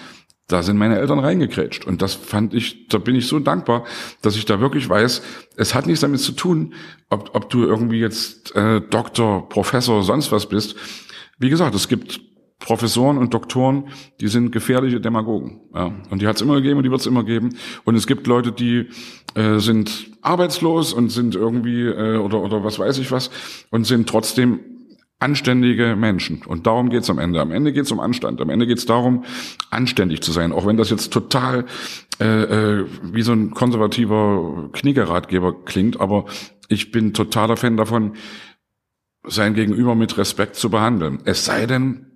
da sind meine Eltern reingekrätscht. Und das fand ich, da bin ich so dankbar, dass ich da wirklich weiß, es hat nichts damit zu tun, ob, ob du irgendwie jetzt äh, Doktor, Professor, sonst was bist. Wie gesagt, es gibt Professoren und Doktoren, die sind gefährliche Demagogen. Ja. Und die hat es immer gegeben und die wird es immer geben. Und es gibt Leute, die äh, sind arbeitslos und sind irgendwie äh, oder oder was weiß ich was und sind trotzdem anständige Menschen. Und darum geht's am Ende. Am Ende geht's um Anstand. Am Ende geht's darum, anständig zu sein. Auch wenn das jetzt total äh, äh, wie so ein konservativer Kniegeratgeber klingt. Aber ich bin totaler Fan davon, sein Gegenüber mit Respekt zu behandeln. Es sei denn,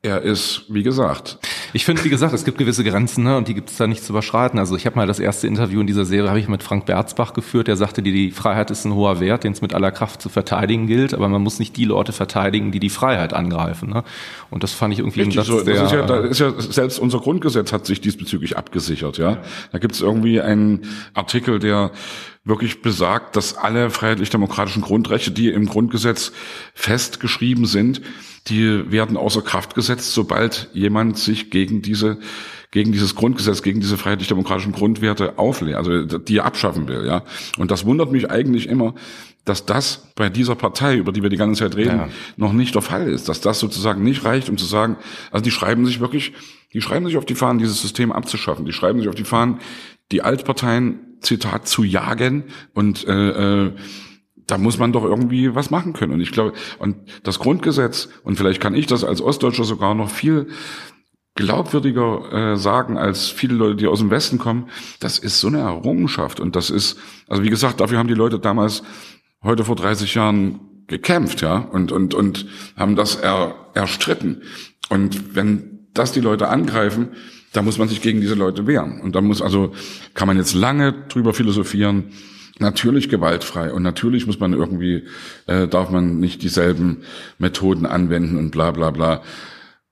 er ist, wie gesagt. Ich finde, wie gesagt, es gibt gewisse Grenzen, ne, und die gibt es da nicht zu überschreiten. Also ich habe mal das erste Interview in dieser Serie habe ich mit Frank Berzbach geführt, der sagte, die, die Freiheit ist ein hoher Wert, den es mit aller Kraft zu verteidigen gilt, aber man muss nicht die Leute verteidigen, die die Freiheit angreifen. Ne? Und das fand ich irgendwie Richtig, so, das ist ja, da ist ja selbst unser Grundgesetz hat sich diesbezüglich abgesichert. Ja, da gibt es irgendwie einen Artikel, der wirklich besagt, dass alle freiheitlich-demokratischen Grundrechte, die im Grundgesetz festgeschrieben sind, die werden außer Kraft gesetzt, sobald jemand sich gegen diese gegen dieses Grundgesetz, gegen diese freiheitlich-demokratischen Grundwerte auflehnt, also die abschaffen will, ja. Und das wundert mich eigentlich immer, dass das bei dieser Partei, über die wir die ganze Zeit reden, ja. noch nicht der Fall ist, dass das sozusagen nicht reicht, um zu sagen, also die schreiben sich wirklich, die schreiben sich auf die Fahnen, dieses System abzuschaffen, die schreiben sich auf die Fahnen, die Altparteien, Zitat, zu jagen und äh, äh, da muss man doch irgendwie was machen können. Und ich glaube, und das Grundgesetz, und vielleicht kann ich das als Ostdeutscher sogar noch viel glaubwürdiger äh, sagen als viele Leute, die aus dem Westen kommen, das ist so eine Errungenschaft. Und das ist, also wie gesagt, dafür haben die Leute damals, heute vor 30 Jahren gekämpft, ja, und, und, und haben das er, erstritten. Und wenn das die Leute angreifen, da muss man sich gegen diese Leute wehren. Und da muss also, kann man jetzt lange drüber philosophieren, natürlich gewaltfrei und natürlich muss man irgendwie, äh, darf man nicht dieselben Methoden anwenden und bla bla bla.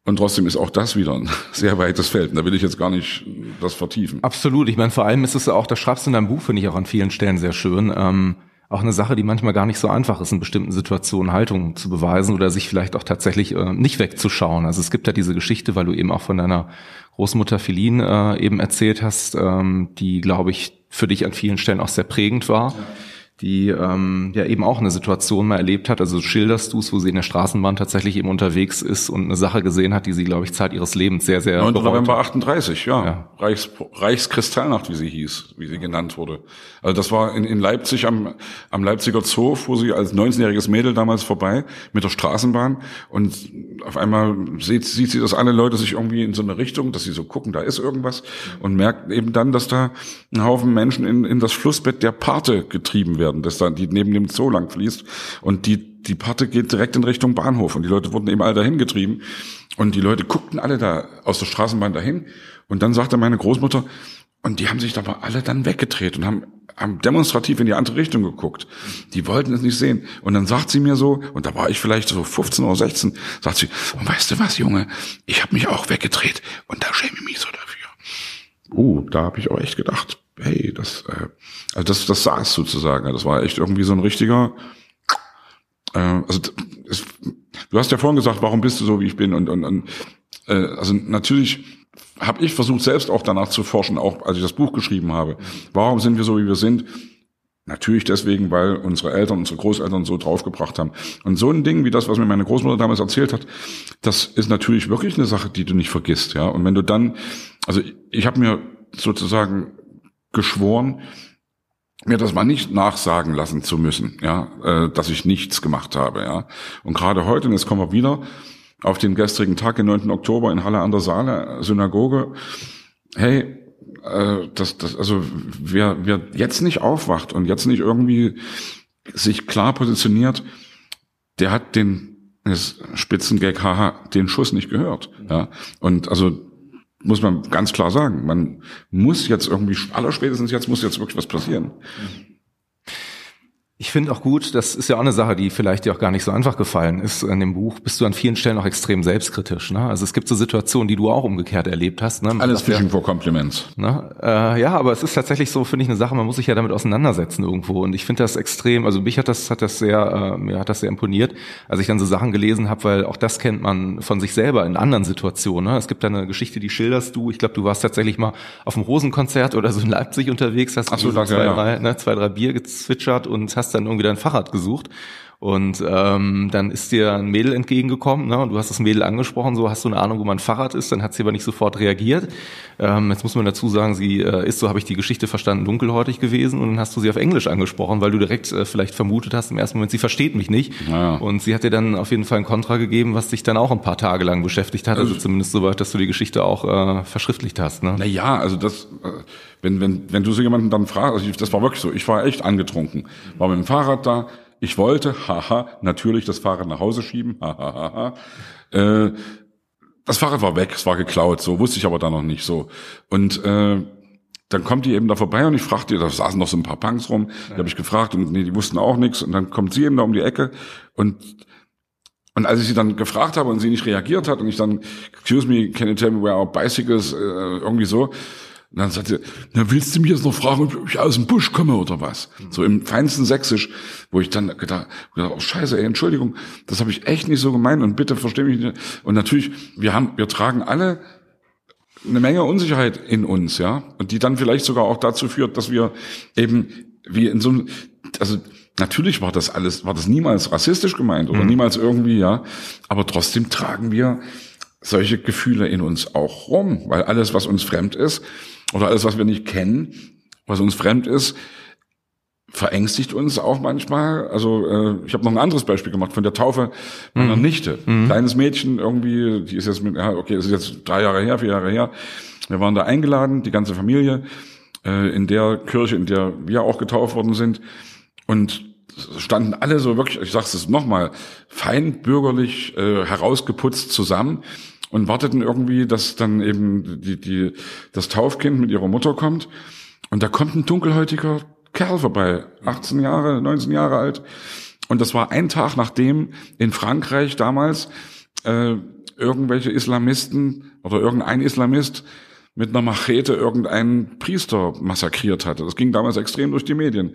Und trotzdem ist auch das wieder ein sehr weites Feld. Und da will ich jetzt gar nicht das vertiefen. Absolut. Ich meine, vor allem ist es auch, das schreibst du in deinem Buch, finde ich auch an vielen Stellen sehr schön. Ähm, auch eine Sache, die manchmal gar nicht so einfach ist, in bestimmten Situationen Haltung zu beweisen oder sich vielleicht auch tatsächlich äh, nicht wegzuschauen. Also es gibt ja diese Geschichte, weil du eben auch von deiner Großmutter Feline äh, eben erzählt hast, ähm, die, glaube ich, für dich an vielen Stellen auch sehr prägend war. Ja die ähm, ja eben auch eine Situation mal erlebt hat. Also schilderst du es, wo sie in der Straßenbahn tatsächlich eben unterwegs ist und eine Sache gesehen hat, die sie, glaube ich, Zeit ihres Lebens sehr, sehr 9. November 38, ja. ja. Reichs, Reichskristallnacht, wie sie hieß, wie sie genannt wurde. Also das war in, in Leipzig am, am Leipziger Zoo, fuhr sie als 19-jähriges Mädel damals vorbei mit der Straßenbahn und auf einmal sieht, sieht sie, dass alle Leute sich irgendwie in so eine Richtung, dass sie so gucken, da ist irgendwas und merkt eben dann, dass da ein Haufen Menschen in, in das Flussbett der Pate getrieben werden werden, das dann, die neben dem Zoo lang fließt. Und die, die Patte geht direkt in Richtung Bahnhof. Und die Leute wurden eben alle dahin getrieben. Und die Leute guckten alle da aus der Straßenbahn dahin. Und dann sagte meine Großmutter, und die haben sich aber alle dann weggedreht und haben, haben demonstrativ in die andere Richtung geguckt. Die wollten es nicht sehen. Und dann sagt sie mir so, und da war ich vielleicht so 15 oder 16, sagt sie, und weißt du was, Junge, ich habe mich auch weggedreht und da schäme ich mich so dafür. uh, da habe ich auch echt gedacht, hey, das, äh, also das, das saß sozusagen. Das war echt irgendwie so ein richtiger, äh, also es, du hast ja vorhin gesagt, warum bist du so, wie ich bin? Und, und, und äh, also natürlich habe ich versucht, selbst auch danach zu forschen, auch als ich das Buch geschrieben habe. Warum sind wir so, wie wir sind? Natürlich deswegen, weil unsere Eltern, unsere Großeltern so draufgebracht haben. Und so ein Ding wie das, was mir meine Großmutter damals erzählt hat, das ist natürlich wirklich eine Sache, die du nicht vergisst, ja. Und wenn du dann, also ich habe mir sozusagen geschworen, mir das mal nicht nachsagen lassen zu müssen, ja, äh, dass ich nichts gemacht habe, ja. Und gerade heute, und jetzt kommen wir wieder auf den gestrigen Tag, den 9. Oktober in Halle an der Saale, Synagoge, hey, äh, das, das, also wer, wer jetzt nicht aufwacht und jetzt nicht irgendwie sich klar positioniert, der hat den Spitzengag, haha, den Schuss nicht gehört. Ja. Und also muss man ganz klar sagen, man muss jetzt irgendwie, allerspätestens jetzt muss jetzt wirklich was passieren. Ich finde auch gut, das ist ja auch eine Sache, die vielleicht dir auch gar nicht so einfach gefallen ist. In dem Buch bist du an vielen Stellen auch extrem selbstkritisch. Ne? Also es gibt so Situationen, die du auch umgekehrt erlebt hast. Ne? Alles Fishing for Compliments. Ne? Äh, ja, aber es ist tatsächlich so, finde ich, eine Sache, man muss sich ja damit auseinandersetzen irgendwo. Und ich finde das extrem, also mich hat das, hat das sehr, äh, mir hat das sehr imponiert, als ich dann so Sachen gelesen habe, weil auch das kennt man von sich selber in anderen Situationen. Ne? Es gibt da eine Geschichte, die schilderst du. Ich glaube, du warst tatsächlich mal auf einem Rosenkonzert oder so in Leipzig unterwegs, hast Ach so, zwei, ja, drei, ne, zwei, drei Bier gezwitschert und hast hast dann irgendwie dein Fahrrad gesucht und ähm, dann ist dir ein Mädel entgegengekommen, ne? Und du hast das Mädel angesprochen, so hast du eine Ahnung, wo mein Fahrrad ist, dann hat sie aber nicht sofort reagiert. Ähm, jetzt muss man dazu sagen, sie äh, ist, so habe ich die Geschichte verstanden, dunkelhäutig gewesen und dann hast du sie auf Englisch angesprochen, weil du direkt äh, vielleicht vermutet hast im ersten Moment, sie versteht mich nicht. Ja. Und sie hat dir dann auf jeden Fall ein Kontra gegeben, was dich dann auch ein paar Tage lang beschäftigt hat, also, also zumindest so weit, dass du die Geschichte auch äh, verschriftlicht hast. Ne? Naja, also das, äh, wenn, wenn, wenn du so jemanden dann fragst, also ich, das war wirklich so, ich war echt angetrunken, war mit dem Fahrrad da, ich wollte, haha, natürlich das Fahrrad nach Hause schieben, hahaha. Äh, das Fahrrad war weg, es war geklaut, so wusste ich aber da noch nicht so. Und äh, dann kommt die eben da vorbei und ich fragte, da saßen noch so ein paar Punks rum, die habe ich gefragt und nee, die wussten auch nichts. Und dann kommt sie eben da um die Ecke und und als ich sie dann gefragt habe und sie nicht reagiert hat und ich dann, excuse me, can you tell me where our bicycles, äh, irgendwie so, und dann sagte sie, na, willst du mich jetzt noch fragen, ob ich aus dem Busch komme oder was? So im feinsten Sächsisch, wo ich dann gedacht, gedacht oh scheiße, ey, Entschuldigung, das habe ich echt nicht so gemeint und bitte versteh mich nicht. Und natürlich, wir haben, wir tragen alle eine Menge Unsicherheit in uns, ja, und die dann vielleicht sogar auch dazu führt, dass wir eben wie in so einem, also natürlich war das alles, war das niemals rassistisch gemeint oder mhm. niemals irgendwie, ja, aber trotzdem tragen wir solche Gefühle in uns auch rum, weil alles, was uns fremd ist, oder alles, was wir nicht kennen, was uns fremd ist, verängstigt uns auch manchmal. Also äh, ich habe noch ein anderes Beispiel gemacht von der Taufe meiner mhm. Nichte. Mhm. Kleines Mädchen irgendwie, die ist jetzt mit, ja, okay, das ist jetzt drei Jahre her, vier Jahre her. Wir waren da eingeladen, die ganze Familie, äh, in der Kirche, in der wir auch getauft worden sind. Und standen alle so wirklich, ich sag's es nochmal, fein bürgerlich äh, herausgeputzt zusammen und warteten irgendwie, dass dann eben die, die, das Taufkind mit ihrer Mutter kommt. Und da kommt ein dunkelhäutiger Kerl vorbei, 18 Jahre, 19 Jahre alt. Und das war ein Tag, nachdem in Frankreich damals äh, irgendwelche Islamisten oder irgendein Islamist mit einer Machete irgendeinen Priester massakriert hatte. Das ging damals extrem durch die Medien.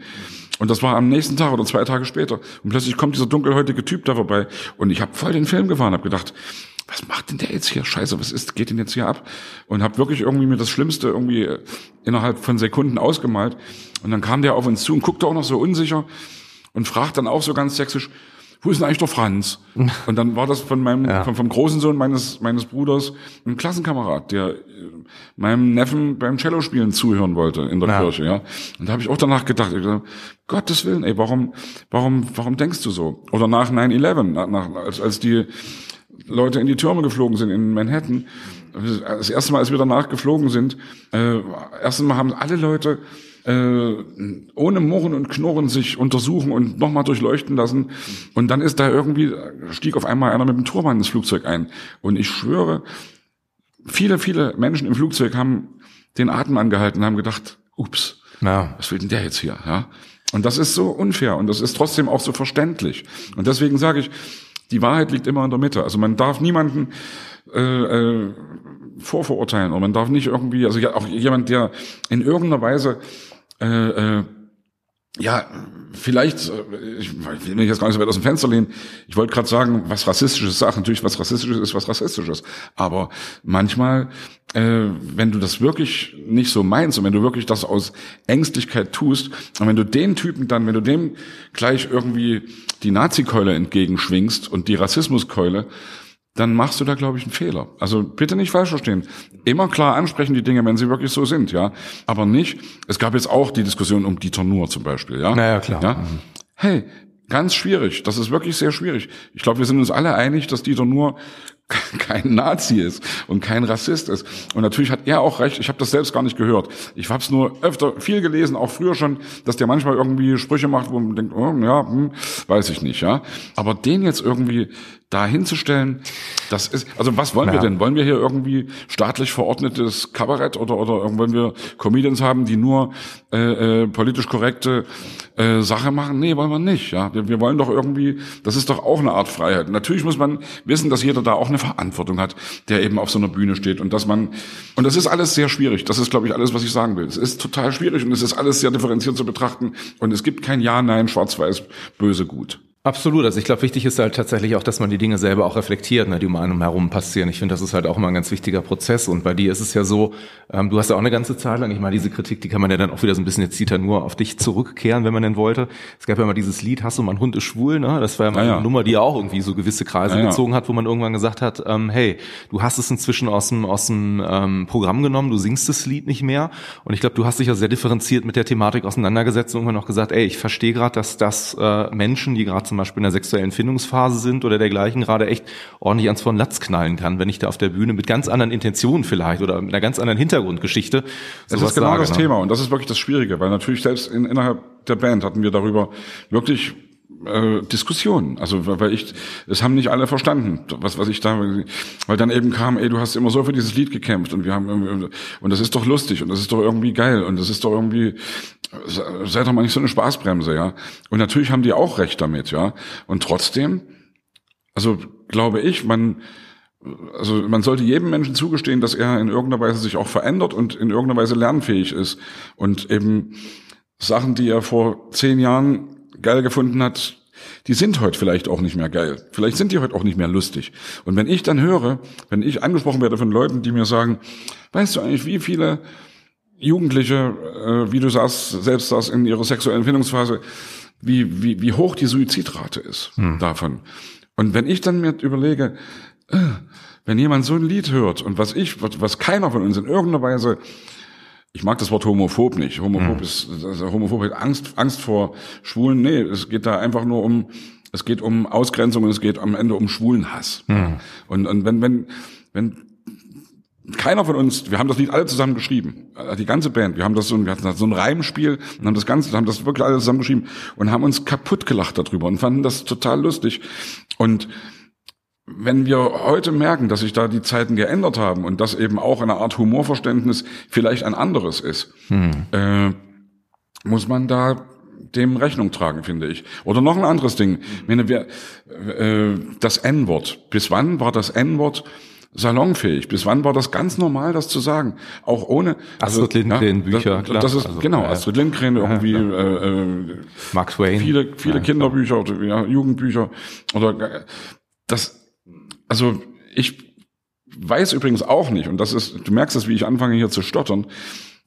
Und das war am nächsten Tag oder zwei Tage später. Und plötzlich kommt dieser dunkelhäutige Typ da vorbei. Und ich habe voll den Film gefahren, habe gedacht, was macht denn der jetzt hier? Scheiße, was ist, geht denn jetzt hier ab? Und habe wirklich irgendwie mir das Schlimmste irgendwie innerhalb von Sekunden ausgemalt. Und dann kam der auf uns zu und guckte auch noch so unsicher und fragt dann auch so ganz sächsisch, wo ist denn eigentlich der Franz? Und dann war das von meinem, ja. vom, vom großen Sohn meines, meines Bruders ein Klassenkamerad, der äh, meinem Neffen beim Cello-Spielen zuhören wollte in der ja. Kirche, ja. Und da habe ich auch danach gedacht, ich dachte, Gottes Willen, ey, warum, warum, warum denkst du so? Oder nach 9-11, nach, als, als die Leute in die Türme geflogen sind in Manhattan. Das erste Mal, als wir danach geflogen sind, äh, erstens Mal haben alle Leute äh, ohne Murren und Knurren sich untersuchen und nochmal durchleuchten lassen. Und dann ist da irgendwie, stieg auf einmal einer mit dem Turban ins Flugzeug ein. Und ich schwöre, viele, viele Menschen im Flugzeug haben den Atem angehalten und haben gedacht, ups, ja. was will denn der jetzt hier? Ja? Und das ist so unfair und das ist trotzdem auch so verständlich. Und deswegen sage ich, die Wahrheit liegt immer in der Mitte. Also man darf niemanden äh, äh, vorverurteilen oder man darf nicht irgendwie, also ja, auch jemand, der in irgendeiner Weise äh, äh, ja, vielleicht, äh, ich will mich jetzt gar nicht so weit aus dem Fenster lehnen. Ich wollte gerade sagen, was rassistisches sagt, natürlich was rassistisches ist, was rassistisches. Aber manchmal, äh, wenn du das wirklich nicht so meinst und wenn du wirklich das aus Ängstlichkeit tust und wenn du den Typen dann, wenn du dem gleich irgendwie die Nazi-Keule entgegenschwingst und die Rassismuskeule, dann machst du da, glaube ich, einen Fehler. Also bitte nicht falsch verstehen. Immer klar ansprechen die Dinge, wenn sie wirklich so sind, ja. Aber nicht, es gab jetzt auch die Diskussion um Dieter Nuhr zum Beispiel, ja. Naja, klar. Ja? Hey, ganz schwierig. Das ist wirklich sehr schwierig. Ich glaube, wir sind uns alle einig, dass Dieter Nuhr kein Nazi ist und kein Rassist ist. Und natürlich hat er auch recht, ich habe das selbst gar nicht gehört. Ich habe es nur öfter viel gelesen, auch früher schon, dass der manchmal irgendwie Sprüche macht, wo man denkt, oh, ja, hm, weiß ich nicht, ja. Aber den jetzt irgendwie da hinzustellen, das ist, also was wollen ja. wir denn? Wollen wir hier irgendwie staatlich verordnetes Kabarett oder, oder wollen wir Comedians haben, die nur äh, äh, politisch korrekte äh, Sache machen? Nee, wollen wir nicht, ja. Wir, wir wollen doch irgendwie, das ist doch auch eine Art Freiheit. Natürlich muss man wissen, dass jeder da auch eine Verantwortung hat, der eben auf so einer Bühne steht und dass man und das ist alles sehr schwierig. Das ist, glaube ich, alles, was ich sagen will. Es ist total schwierig und es ist alles sehr differenziert zu betrachten und es gibt kein Ja, Nein, Schwarz-Weiß, Böse, Gut. Absolut. Also ich glaube, wichtig ist halt tatsächlich auch, dass man die Dinge selber auch reflektiert, ne, die um einen herum passieren. Ich finde, das ist halt auch immer ein ganz wichtiger Prozess. Und bei dir ist es ja so, ähm, du hast ja auch eine ganze Zeit lang, ich meine, diese Kritik, die kann man ja dann auch wieder so ein bisschen jetzt zieht nur auf dich zurückkehren, wenn man denn wollte. Es gab ja mal dieses Lied, hast du mal ein Hund ist schwul, ne? Das war ja mal ja, eine Nummer, die ja auch irgendwie so gewisse Kreise ja, gezogen hat, wo man irgendwann gesagt hat, ähm, hey, du hast es inzwischen aus dem, aus dem ähm, Programm genommen, du singst das Lied nicht mehr. Und ich glaube, du hast dich ja sehr differenziert mit der Thematik auseinandergesetzt und irgendwann auch gesagt, ey, ich verstehe gerade, dass das äh, Menschen, die gerade zum Beispiel in der sexuellen Findungsphase sind oder dergleichen, gerade echt ordentlich ans von Latz knallen kann, wenn ich da auf der Bühne mit ganz anderen Intentionen vielleicht oder mit einer ganz anderen Hintergrundgeschichte. Das ist genau sage, das ne? Thema und das ist wirklich das Schwierige, weil natürlich selbst in, innerhalb der Band hatten wir darüber wirklich äh, Diskussionen. Also weil ich, es haben nicht alle verstanden, was was ich da, weil dann eben kam, ey, du hast immer so für dieses Lied gekämpft und wir haben und das ist doch lustig und das ist doch irgendwie geil und das ist doch irgendwie seid doch mal nicht so eine Spaßbremse, ja. Und natürlich haben die auch recht damit, ja. Und trotzdem, also glaube ich, man also man sollte jedem Menschen zugestehen, dass er in irgendeiner Weise sich auch verändert und in irgendeiner Weise lernfähig ist und eben Sachen, die er vor zehn Jahren geil gefunden hat, die sind heute vielleicht auch nicht mehr geil. Vielleicht sind die heute auch nicht mehr lustig. Und wenn ich dann höre, wenn ich angesprochen werde von Leuten, die mir sagen, weißt du eigentlich, wie viele Jugendliche, äh, wie du sagst, selbst sagst, in ihrer sexuellen Findungsphase, wie, wie, wie hoch die Suizidrate ist hm. davon. Und wenn ich dann mir überlege, äh, wenn jemand so ein Lied hört und was ich, was, was keiner von uns in irgendeiner Weise ich mag das Wort homophob nicht. Homophob mhm. ist, also homophob hat Angst, Angst vor Schwulen. Nee, es geht da einfach nur um, es geht um Ausgrenzung und es geht am Ende um Schwulenhass. Mhm. Und, und wenn, wenn, wenn keiner von uns, wir haben das Lied alle zusammen geschrieben, äh, die ganze Band, wir haben das so, wir hatten so ein Reimspiel und haben das Ganze, haben das wirklich alle zusammen geschrieben und haben uns kaputt gelacht darüber und fanden das total lustig. Und wenn wir heute merken, dass sich da die Zeiten geändert haben und dass eben auch eine Art Humorverständnis vielleicht ein anderes ist, hm. äh, muss man da dem Rechnung tragen, finde ich. Oder noch ein anderes Ding. Ich meine, wir, äh, das N-Wort. Bis wann war das N-Wort salonfähig? Bis wann war das ganz normal, das zu sagen? Auch ohne also, Astrid Lindgren ja, Bücher, das, klar. Das ist also, genau ja, Astrid Lindgren irgendwie ja, äh, äh, Mark Twain. Viele viele Kinderbücher oder Jugendbücher oder das also ich weiß übrigens auch nicht, und das ist, du merkst es, wie ich anfange hier zu stottern,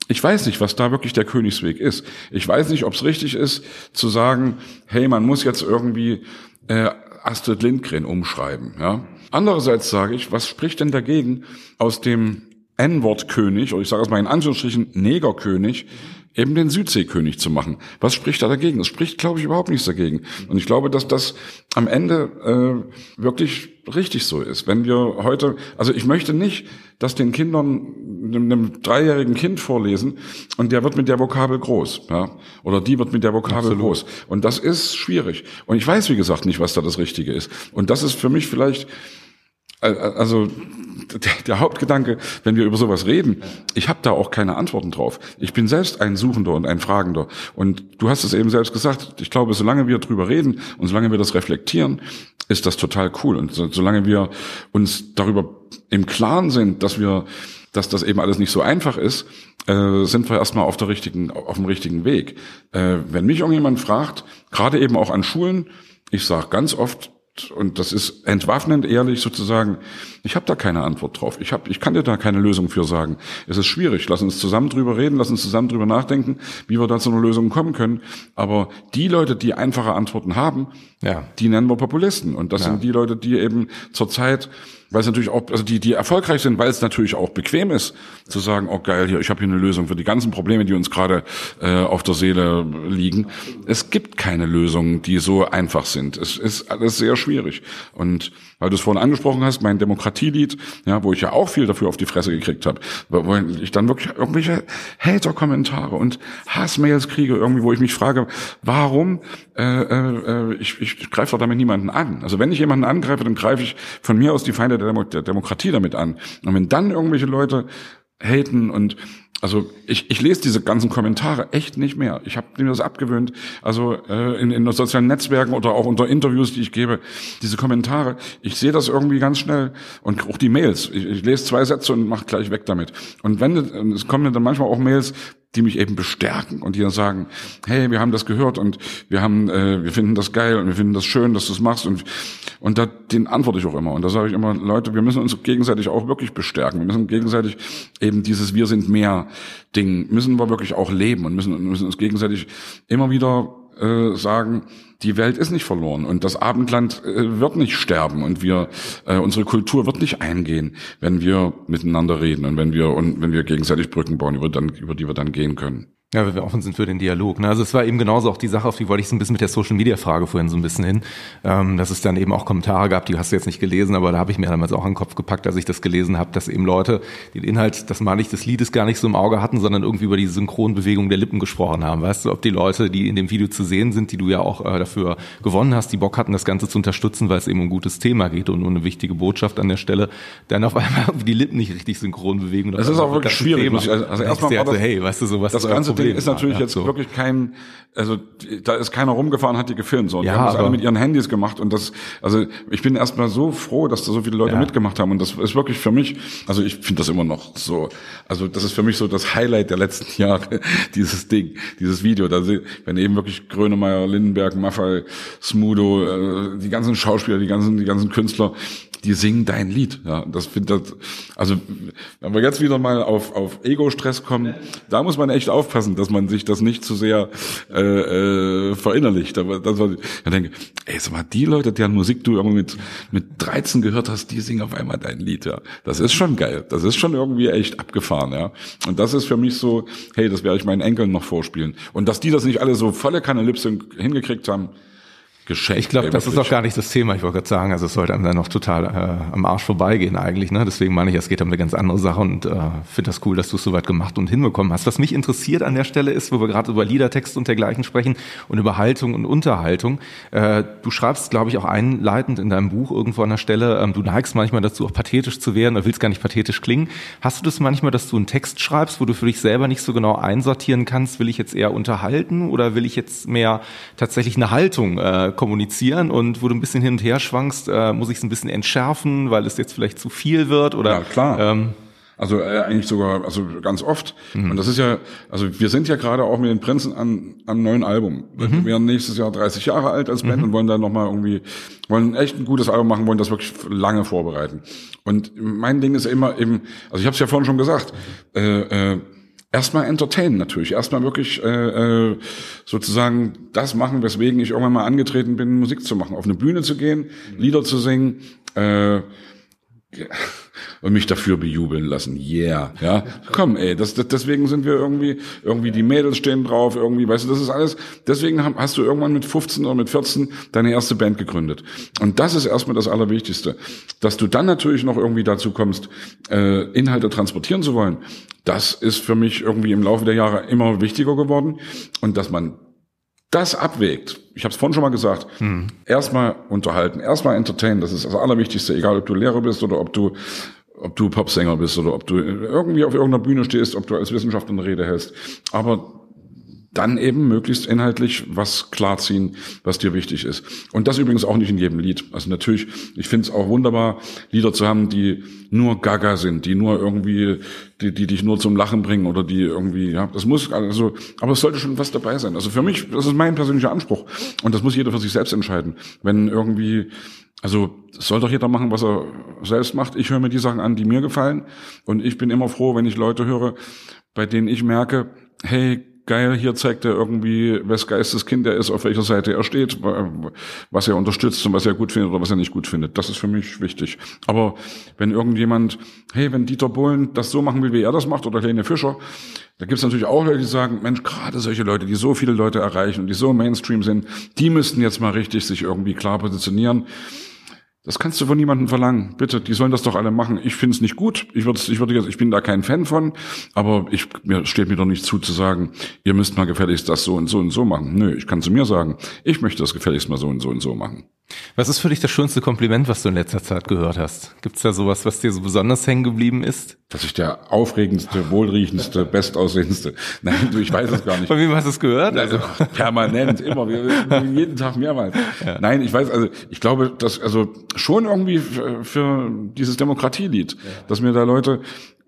ich weiß nicht, was da wirklich der Königsweg ist. Ich weiß nicht, ob es richtig ist, zu sagen, hey, man muss jetzt irgendwie äh, Astrid Lindgren umschreiben. Ja? Andererseits sage ich, was spricht denn dagegen, aus dem N-Wort-König, oder ich sage es mal in Anführungsstrichen Negerkönig, eben den Südseekönig zu machen. Was spricht da dagegen? Es spricht, glaube ich, überhaupt nichts dagegen. Und ich glaube, dass das am Ende äh, wirklich richtig so ist. Wenn wir heute, also ich möchte nicht, dass den Kindern einem, einem dreijährigen Kind vorlesen und der wird mit der Vokabel groß, ja, oder die wird mit der Vokabel Absolut. groß. Und das ist schwierig. Und ich weiß, wie gesagt, nicht, was da das Richtige ist. Und das ist für mich vielleicht also der, der, Hauptgedanke, wenn wir über sowas reden, ich habe da auch keine Antworten drauf. Ich bin selbst ein Suchender und ein Fragender. Und du hast es eben selbst gesagt, ich glaube, solange wir drüber reden und solange wir das reflektieren, ist das total cool. Und so, solange wir uns darüber im Klaren sind, dass wir, dass das eben alles nicht so einfach ist, äh, sind wir erstmal auf der richtigen, auf dem richtigen Weg. Äh, wenn mich irgendjemand fragt, gerade eben auch an Schulen, ich sage ganz oft, und das ist entwaffnend ehrlich sozusagen, ich habe da keine Antwort drauf. Ich, hab, ich kann dir da keine Lösung für sagen. Es ist schwierig. Lass uns zusammen drüber reden, lass uns zusammen drüber nachdenken, wie wir da zu einer Lösung kommen können. Aber die Leute, die einfache Antworten haben, ja. die nennen wir Populisten. Und das ja. sind die Leute, die eben zurzeit weil es natürlich auch, also die, die erfolgreich sind, weil es natürlich auch bequem ist, zu sagen, oh geil, hier, ich habe hier eine Lösung für die ganzen Probleme, die uns gerade äh, auf der Seele liegen. Es gibt keine Lösungen, die so einfach sind. Es ist alles sehr schwierig. Und weil du es vorhin angesprochen hast, mein Demokratielied, ja, wo ich ja auch viel dafür auf die Fresse gekriegt habe, wo ich dann wirklich irgendwelche Hater-Kommentare und Hassmails kriege, irgendwie, wo ich mich frage, warum äh, äh, ich, ich greife doch damit niemanden an. Also wenn ich jemanden angreife, dann greife ich von mir aus die Feinde der, Demo der Demokratie damit an. Und wenn dann irgendwelche Leute haten und also ich, ich lese diese ganzen Kommentare echt nicht mehr. Ich habe mir das abgewöhnt. Also äh, in, in sozialen Netzwerken oder auch unter Interviews, die ich gebe, diese Kommentare, ich sehe das irgendwie ganz schnell. Und auch die Mails. Ich, ich lese zwei Sätze und mache gleich weg damit. Und wenn es kommen dann manchmal auch Mails, die mich eben bestärken und die dann sagen, hey, wir haben das gehört und wir haben, äh, wir finden das geil und wir finden das schön, dass du es machst und und da, den antworte ich auch immer und da sage ich immer, Leute, wir müssen uns gegenseitig auch wirklich bestärken, wir müssen gegenseitig eben dieses Wir sind mehr Ding müssen wir wirklich auch leben und müssen müssen uns gegenseitig immer wieder äh, sagen, die Welt ist nicht verloren und das Abendland äh, wird nicht sterben und wir äh, unsere Kultur wird nicht eingehen, wenn wir miteinander reden und wenn wir und wenn wir gegenseitig Brücken bauen, über, dann, über die wir dann gehen können. Ja, weil wir offen sind für den Dialog. Ne? Also es war eben genauso auch die Sache, auf die wollte ich so ein bisschen mit der Social Media Frage vorhin so ein bisschen hin, ähm, dass es dann eben auch Kommentare gab, die hast du jetzt nicht gelesen, aber da habe ich mir damals auch an den Kopf gepackt, als ich das gelesen habe, dass eben Leute den Inhalt, das meine ich, des Liedes gar nicht so im Auge hatten, sondern irgendwie über die Synchronbewegung der Lippen gesprochen haben. Weißt du, ob die Leute, die in dem Video zu sehen sind, die du ja auch äh, dafür gewonnen hast, die Bock hatten, das Ganze zu unterstützen, weil es eben um ein gutes Thema geht und um eine wichtige Botschaft an der Stelle, dann auf einmal die Lippen nicht richtig synchron bewegen. Das ist auch wirklich schwierig. Also, also erstmal war das, hey, weißt du, so was das ganze Ding ist natürlich jetzt so. wirklich kein, also da ist keiner rumgefahren, hat die gefilmt, so. ja, die haben das alle mit ihren Handys gemacht und das, also ich bin erstmal so froh, dass da so viele Leute ja. mitgemacht haben und das ist wirklich für mich, also ich finde das immer noch so, also das ist für mich so das Highlight der letzten Jahre, dieses Ding, dieses Video, da wenn eben wirklich Grönemeyer, Lindenberg, Maffei, Smudo, äh, die ganzen Schauspieler, die ganzen, die ganzen Künstler, die singen dein Lied. Ja, das finde das, also wenn wir jetzt wieder mal auf, auf Ego-Stress kommen, da muss man echt aufpassen, dass man sich das nicht zu sehr äh, äh, verinnerlicht. Aber das war, ich denke, ey, sag mal, die Leute, deren Musik du irgendwie mit, mit 13 gehört hast, die singen auf einmal dein Lied. Ja, das ist schon geil. Das ist schon irgendwie echt abgefahren. Ja, und das ist für mich so, hey, das werde ich meinen Enkeln noch vorspielen. Und dass die das nicht alle so volle Kanne Lipsync hingekriegt haben, Geschenk. Ich glaube, das ist doch gar nicht das Thema. Ich wollte gerade sagen, also es sollte einem dann noch total äh, am Arsch vorbeigehen eigentlich. Ne? Deswegen meine ich, es geht um eine ganz andere Sache und äh, finde das cool, dass du es soweit gemacht und hinbekommen hast. Was mich interessiert an der Stelle ist, wo wir gerade über Liedertext und dergleichen sprechen und über Haltung und Unterhaltung. Äh, du schreibst, glaube ich, auch einleitend in deinem Buch irgendwo an der Stelle, ähm, du neigst manchmal dazu, auch pathetisch zu werden oder willst gar nicht pathetisch klingen. Hast du das manchmal, dass du einen Text schreibst, wo du für dich selber nicht so genau einsortieren kannst, will ich jetzt eher unterhalten oder will ich jetzt mehr tatsächlich eine Haltung äh, kommunizieren und wo du ein bisschen hin und her schwankst, äh, muss ich es ein bisschen entschärfen, weil es jetzt vielleicht zu viel wird oder? Ja, klar. Ähm, also äh, eigentlich sogar, also ganz oft. Mhm. Und das ist ja, also wir sind ja gerade auch mit den Prinzen an am neuen Album. Mhm. Wir werden nächstes Jahr 30 Jahre alt als Band mhm. und wollen dann nochmal irgendwie, wollen echt ein gutes Album machen, wollen das wirklich lange vorbereiten. Und mein Ding ist immer eben, also ich habe es ja vorhin schon gesagt, äh, äh, erstmal entertainen natürlich, erstmal wirklich äh, äh, sozusagen das machen, weswegen ich irgendwann mal angetreten bin, Musik zu machen, auf eine Bühne zu gehen, Lieder zu singen. Äh, und mich dafür bejubeln lassen. Yeah, ja. Komm, ey, das, das, deswegen sind wir irgendwie, irgendwie die Mädels stehen drauf, irgendwie, weißt du, das ist alles, deswegen hast du irgendwann mit 15 oder mit 14 deine erste Band gegründet. Und das ist erstmal das Allerwichtigste. Dass du dann natürlich noch irgendwie dazu kommst, äh, Inhalte transportieren zu wollen, das ist für mich irgendwie im Laufe der Jahre immer wichtiger geworden. Und dass man das abwägt, ich habe es vorhin schon mal gesagt, hm. erstmal unterhalten, erstmal entertainen, das ist das Allerwichtigste, egal ob du Lehrer bist oder ob du ob du Popsänger bist oder ob du irgendwie auf irgendeiner Bühne stehst, ob du als Wissenschaftler eine Rede hältst. Aber dann eben möglichst inhaltlich was klarziehen, was dir wichtig ist. Und das übrigens auch nicht in jedem Lied. Also natürlich, ich finde es auch wunderbar, Lieder zu haben, die nur Gaga sind, die nur irgendwie, die, die dich nur zum Lachen bringen oder die irgendwie, ja, das muss, also, aber es sollte schon was dabei sein. Also für mich, das ist mein persönlicher Anspruch. Und das muss jeder für sich selbst entscheiden. Wenn irgendwie, also soll doch jeder machen, was er selbst macht. Ich höre mir die Sachen an, die mir gefallen. Und ich bin immer froh, wenn ich Leute höre, bei denen ich merke, hey, geil, hier zeigt er irgendwie, wes Geistes Kind er ist, auf welcher Seite er steht, was er unterstützt und was er gut findet oder was er nicht gut findet. Das ist für mich wichtig. Aber wenn irgendjemand, hey, wenn Dieter Bohlen das so machen will, wie er das macht, oder Helene Fischer, da gibt es natürlich auch Leute, die sagen, Mensch, gerade solche Leute, die so viele Leute erreichen und die so Mainstream sind, die müssten jetzt mal richtig sich irgendwie klar positionieren. Das kannst du von niemandem verlangen. Bitte, die sollen das doch alle machen. Ich finde es nicht gut. Ich würde, ich würde jetzt, ich bin da kein Fan von, aber ich mir steht mir doch nicht zu zu sagen, ihr müsst mal gefälligst das so und so und so machen. Nö, ich kann zu mir sagen, ich möchte das gefälligst mal so und so und so machen. Was ist für dich das schönste Kompliment, was du in letzter Zeit gehört hast? Gibt es da sowas, was dir so besonders hängen geblieben ist? Dass ich der aufregendste, wohlriechendste, bestaussehendste. Nein, du, ich weiß es gar nicht. Von wem hast du es gehört? Also permanent, immer, jeden Tag mehrmals. Ja. Nein, ich weiß, also ich glaube, dass also schon irgendwie für, für dieses Demokratielied, ja. dass mir da Leute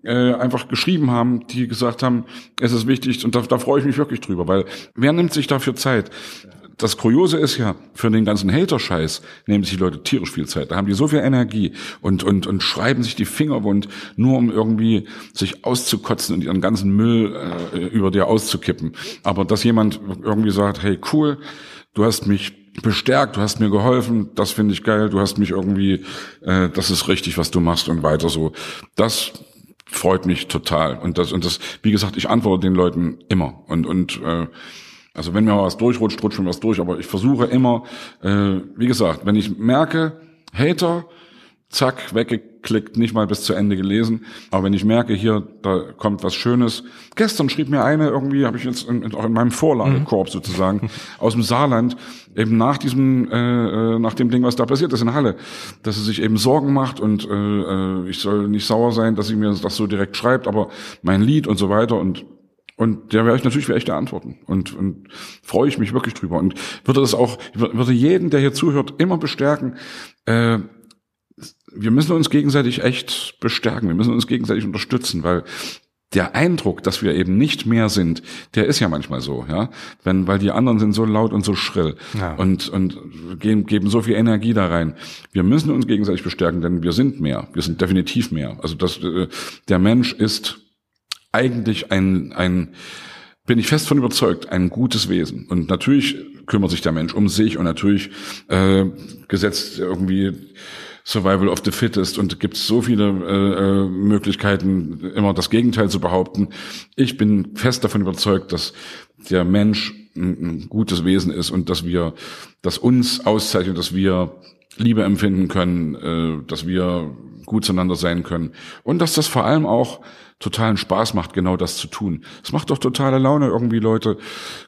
äh, einfach geschrieben haben, die gesagt haben, es ist wichtig und da, da freue ich mich wirklich drüber, weil wer nimmt sich dafür Zeit? Das Kuriose ist ja, für den ganzen Hater-Scheiß nehmen sich die Leute tierisch viel Zeit. Da haben die so viel Energie und, und, und schreiben sich die Finger wund, nur um irgendwie sich auszukotzen und ihren ganzen Müll äh, über dir auszukippen. Aber dass jemand irgendwie sagt, hey, cool, du hast mich bestärkt, du hast mir geholfen, das finde ich geil, du hast mich irgendwie, äh, das ist richtig, was du machst und weiter so. Das freut mich total. Und das, und das, wie gesagt, ich antworte den Leuten immer. Und, und äh, also wenn mir was durchrutscht, rutscht mir was durch, aber ich versuche immer, äh, wie gesagt, wenn ich merke, Hater, zack, weggeklickt, nicht mal bis zu Ende gelesen. Aber wenn ich merke, hier, da kommt was Schönes. Gestern schrieb mir eine irgendwie, habe ich jetzt in, auch in meinem Vorlagekorb mhm. sozusagen, aus dem Saarland, eben nach diesem, äh, äh, nach dem Ding, was da passiert ist in Halle, dass sie sich eben Sorgen macht und äh, äh ich soll nicht sauer sein, dass sie mir das so direkt schreibt, aber mein Lied und so weiter und und da werde ich natürlich echte antworten. Und, und freue ich mich wirklich drüber. Und würde das auch, würde jeden, der hier zuhört, immer bestärken, äh, wir müssen uns gegenseitig echt bestärken, wir müssen uns gegenseitig unterstützen, weil der Eindruck, dass wir eben nicht mehr sind, der ist ja manchmal so, ja, wenn weil die anderen sind so laut und so schrill ja. und und geben, geben so viel Energie da rein. Wir müssen uns gegenseitig bestärken, denn wir sind mehr, wir sind definitiv mehr. Also das äh, der Mensch ist eigentlich ein, ein, bin ich fest von überzeugt, ein gutes Wesen. Und natürlich kümmert sich der Mensch um sich und natürlich äh, gesetzt irgendwie Survival of the Fittest und gibt so viele äh, äh, Möglichkeiten, immer das Gegenteil zu behaupten. Ich bin fest davon überzeugt, dass der Mensch ein, ein gutes Wesen ist und dass wir, dass uns auszeichnet, dass wir Liebe empfinden können, äh, dass wir gut zueinander sein können und dass das vor allem auch totalen Spaß macht, genau das zu tun. Es macht doch totale Laune, irgendwie Leute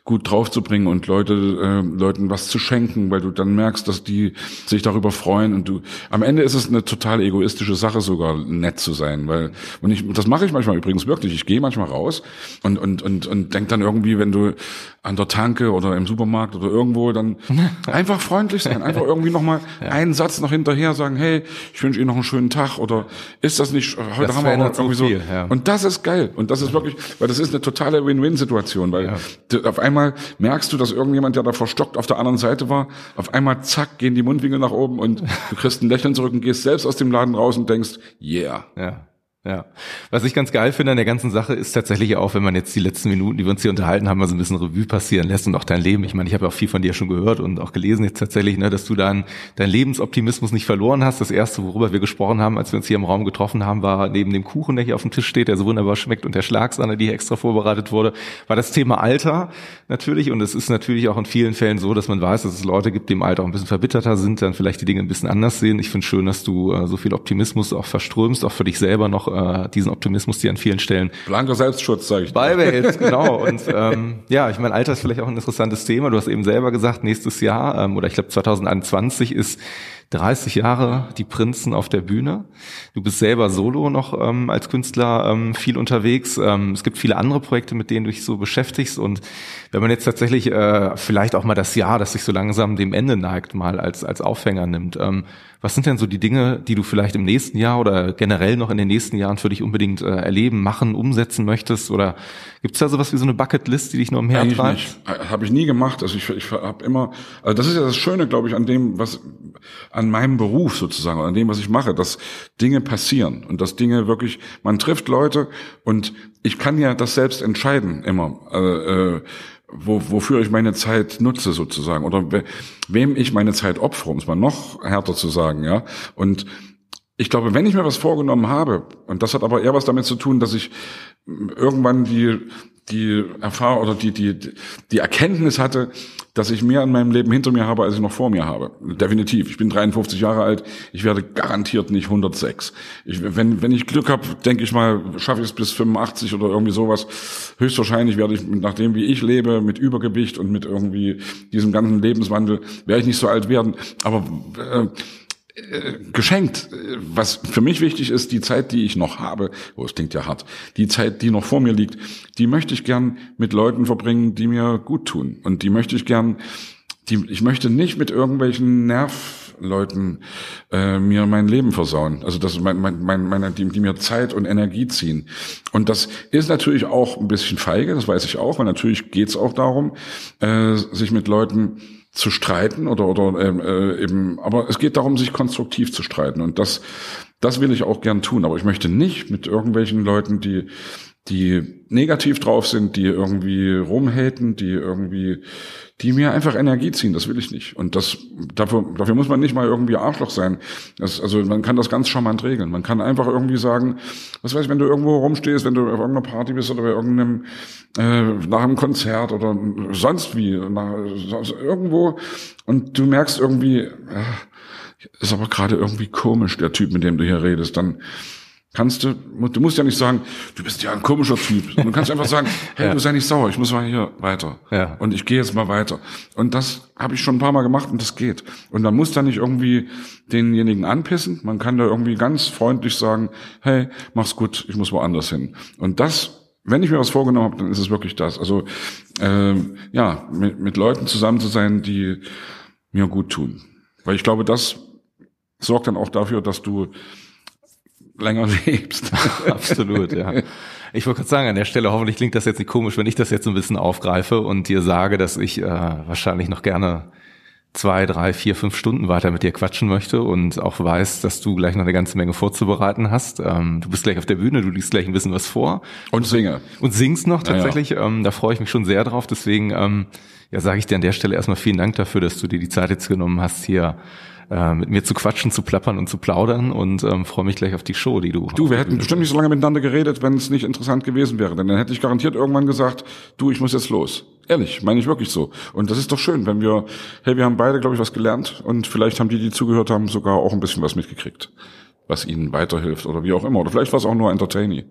gut draufzubringen und Leute äh, Leuten was zu schenken, weil du dann merkst, dass die sich darüber freuen und du am Ende ist es eine total egoistische Sache sogar nett zu sein, weil und ich das mache ich manchmal übrigens wirklich. Ich gehe manchmal raus und und und und denk dann irgendwie, wenn du an der Tanke oder im Supermarkt oder irgendwo dann einfach freundlich sein, einfach irgendwie noch mal ja. einen Satz noch hinterher sagen, hey, ich wünsche Ihnen noch einen schönen Tag oder ist das nicht heute das haben wir irgendwie so, viel, ja. Und das ist geil. Und das ist wirklich, weil das ist eine totale Win-Win-Situation, weil ja. auf einmal merkst du, dass irgendjemand, der da verstockt auf der anderen Seite war, auf einmal zack, gehen die Mundwinkel nach oben und du kriegst ein Lächeln zurück und gehst selbst aus dem Laden raus und denkst, yeah. Ja. Ja. Was ich ganz geil finde an der ganzen Sache ist tatsächlich auch, wenn man jetzt die letzten Minuten, die wir uns hier unterhalten haben, mal so ein bisschen Revue passieren lässt und auch dein Leben. Ich meine, ich habe ja auch viel von dir schon gehört und auch gelesen jetzt tatsächlich, ne, dass du deinen Lebensoptimismus nicht verloren hast. Das erste, worüber wir gesprochen haben, als wir uns hier im Raum getroffen haben, war neben dem Kuchen, der hier auf dem Tisch steht, der so wunderbar schmeckt und der Schlagsahne, die hier extra vorbereitet wurde, war das Thema Alter natürlich. Und es ist natürlich auch in vielen Fällen so, dass man weiß, dass es Leute gibt, die im Alter auch ein bisschen verbitterter sind, dann vielleicht die Dinge ein bisschen anders sehen. Ich finde schön, dass du äh, so viel Optimismus auch verströmst, auch für dich selber noch äh, diesen Optimismus die an vielen Stellen blanker Selbstschutz, sage ich. Beibehältst, genau. Und ähm, ja, ich meine, Alter ist vielleicht auch ein interessantes Thema. Du hast eben selber gesagt, nächstes Jahr ähm, oder ich glaube 2021 ist 30 Jahre die Prinzen auf der Bühne. Du bist selber solo noch ähm, als Künstler ähm, viel unterwegs. Ähm, es gibt viele andere Projekte, mit denen du dich so beschäftigst. Und wenn man jetzt tatsächlich äh, vielleicht auch mal das Jahr, das sich so langsam dem Ende neigt, mal als, als Aufhänger nimmt, ähm, was sind denn so die Dinge, die du vielleicht im nächsten Jahr oder generell noch in den nächsten Jahren für dich unbedingt äh, erleben, machen, umsetzen möchtest? Oder gibt es da sowas wie so eine Bucketlist, die dich nur umher treibt? Habe ich nie gemacht. Also ich, ich habe immer, also das ist ja das Schöne, glaube ich, an dem, was an meinem Beruf sozusagen, an dem, was ich mache, dass Dinge passieren und dass Dinge wirklich, man trifft Leute und ich kann ja das selbst entscheiden immer. Äh, äh, wo, wofür ich meine Zeit nutze sozusagen oder we, wem ich meine Zeit opfere, um es mal noch härter zu sagen, ja. Und ich glaube, wenn ich mir was vorgenommen habe, und das hat aber eher was damit zu tun, dass ich irgendwann die die Erfahrung oder die, die, die Erkenntnis hatte, dass ich mehr in meinem Leben hinter mir habe, als ich noch vor mir habe. Definitiv. Ich bin 53 Jahre alt. Ich werde garantiert nicht 106. Ich, wenn, wenn ich Glück habe, denke ich mal, schaffe ich es bis 85 oder irgendwie sowas. Höchstwahrscheinlich werde ich, nach dem, wie ich lebe, mit Übergewicht und mit irgendwie diesem ganzen Lebenswandel, werde ich nicht so alt werden. Aber äh, geschenkt. Was für mich wichtig ist, die Zeit, die ich noch habe, oh, es klingt ja hart, die Zeit, die noch vor mir liegt, die möchte ich gern mit Leuten verbringen, die mir gut tun. Und die möchte ich gern, die, ich möchte nicht mit irgendwelchen Nervleuten äh, mir mein Leben versauen. Also das mein, mein, mein, meine, die, die mir Zeit und Energie ziehen. Und das ist natürlich auch ein bisschen feige, das weiß ich auch, weil natürlich geht es auch darum, äh, sich mit Leuten zu streiten oder oder ähm, äh, eben, aber es geht darum, sich konstruktiv zu streiten. Und das das will ich auch gern tun, aber ich möchte nicht mit irgendwelchen Leuten, die die negativ drauf sind, die irgendwie rumhaten, die irgendwie, die mir einfach Energie ziehen, das will ich nicht. Und das, dafür, dafür muss man nicht mal irgendwie Arschloch sein. Das, also man kann das ganz charmant regeln. Man kann einfach irgendwie sagen, was weiß ich, wenn du irgendwo rumstehst, wenn du auf irgendeiner Party bist oder bei irgendeinem, äh, nach einem Konzert oder sonst wie, nach, irgendwo und du merkst irgendwie, äh, ist aber gerade irgendwie komisch, der Typ, mit dem du hier redest, dann kannst du, du musst ja nicht sagen, du bist ja ein komischer Typ. Du kannst einfach sagen, hey, ja. du sei nicht sauer, ich muss mal hier weiter. Ja. Und ich gehe jetzt mal weiter. Und das habe ich schon ein paar Mal gemacht und das geht. Und dann muss da nicht irgendwie denjenigen anpissen. Man kann da irgendwie ganz freundlich sagen, hey, mach's gut, ich muss woanders hin. Und das wenn ich mir was vorgenommen habe, dann ist es wirklich das. Also ähm, ja, mit, mit Leuten zusammen zu sein, die mir gut tun. Weil ich glaube, das sorgt dann auch dafür, dass du länger lebst. Absolut, ja. Ich wollte gerade sagen, an der Stelle, hoffentlich klingt das jetzt nicht komisch, wenn ich das jetzt ein bisschen aufgreife und dir sage, dass ich äh, wahrscheinlich noch gerne zwei, drei, vier, fünf Stunden weiter mit dir quatschen möchte und auch weiß, dass du gleich noch eine ganze Menge vorzubereiten hast. Ähm, du bist gleich auf der Bühne, du liest gleich ein bisschen was vor. Und singe. Und singst noch tatsächlich. Ja. Ähm, da freue ich mich schon sehr drauf. Deswegen ähm, ja, sage ich dir an der Stelle erstmal vielen Dank dafür, dass du dir die Zeit jetzt genommen hast, hier äh, mit mir zu quatschen, zu plappern und zu plaudern und ähm, freue mich gleich auf die Show, die du. Du, wir hätten bestimmt nicht so lange miteinander geredet, wenn es nicht interessant gewesen wäre. Denn dann hätte ich garantiert irgendwann gesagt, du, ich muss jetzt los. Ehrlich, meine ich wirklich so. Und das ist doch schön, wenn wir, hey, wir haben beide, glaube ich, was gelernt und vielleicht haben die, die zugehört haben, sogar auch ein bisschen was mitgekriegt, was ihnen weiterhilft oder wie auch immer. Oder vielleicht war es auch nur entertaining.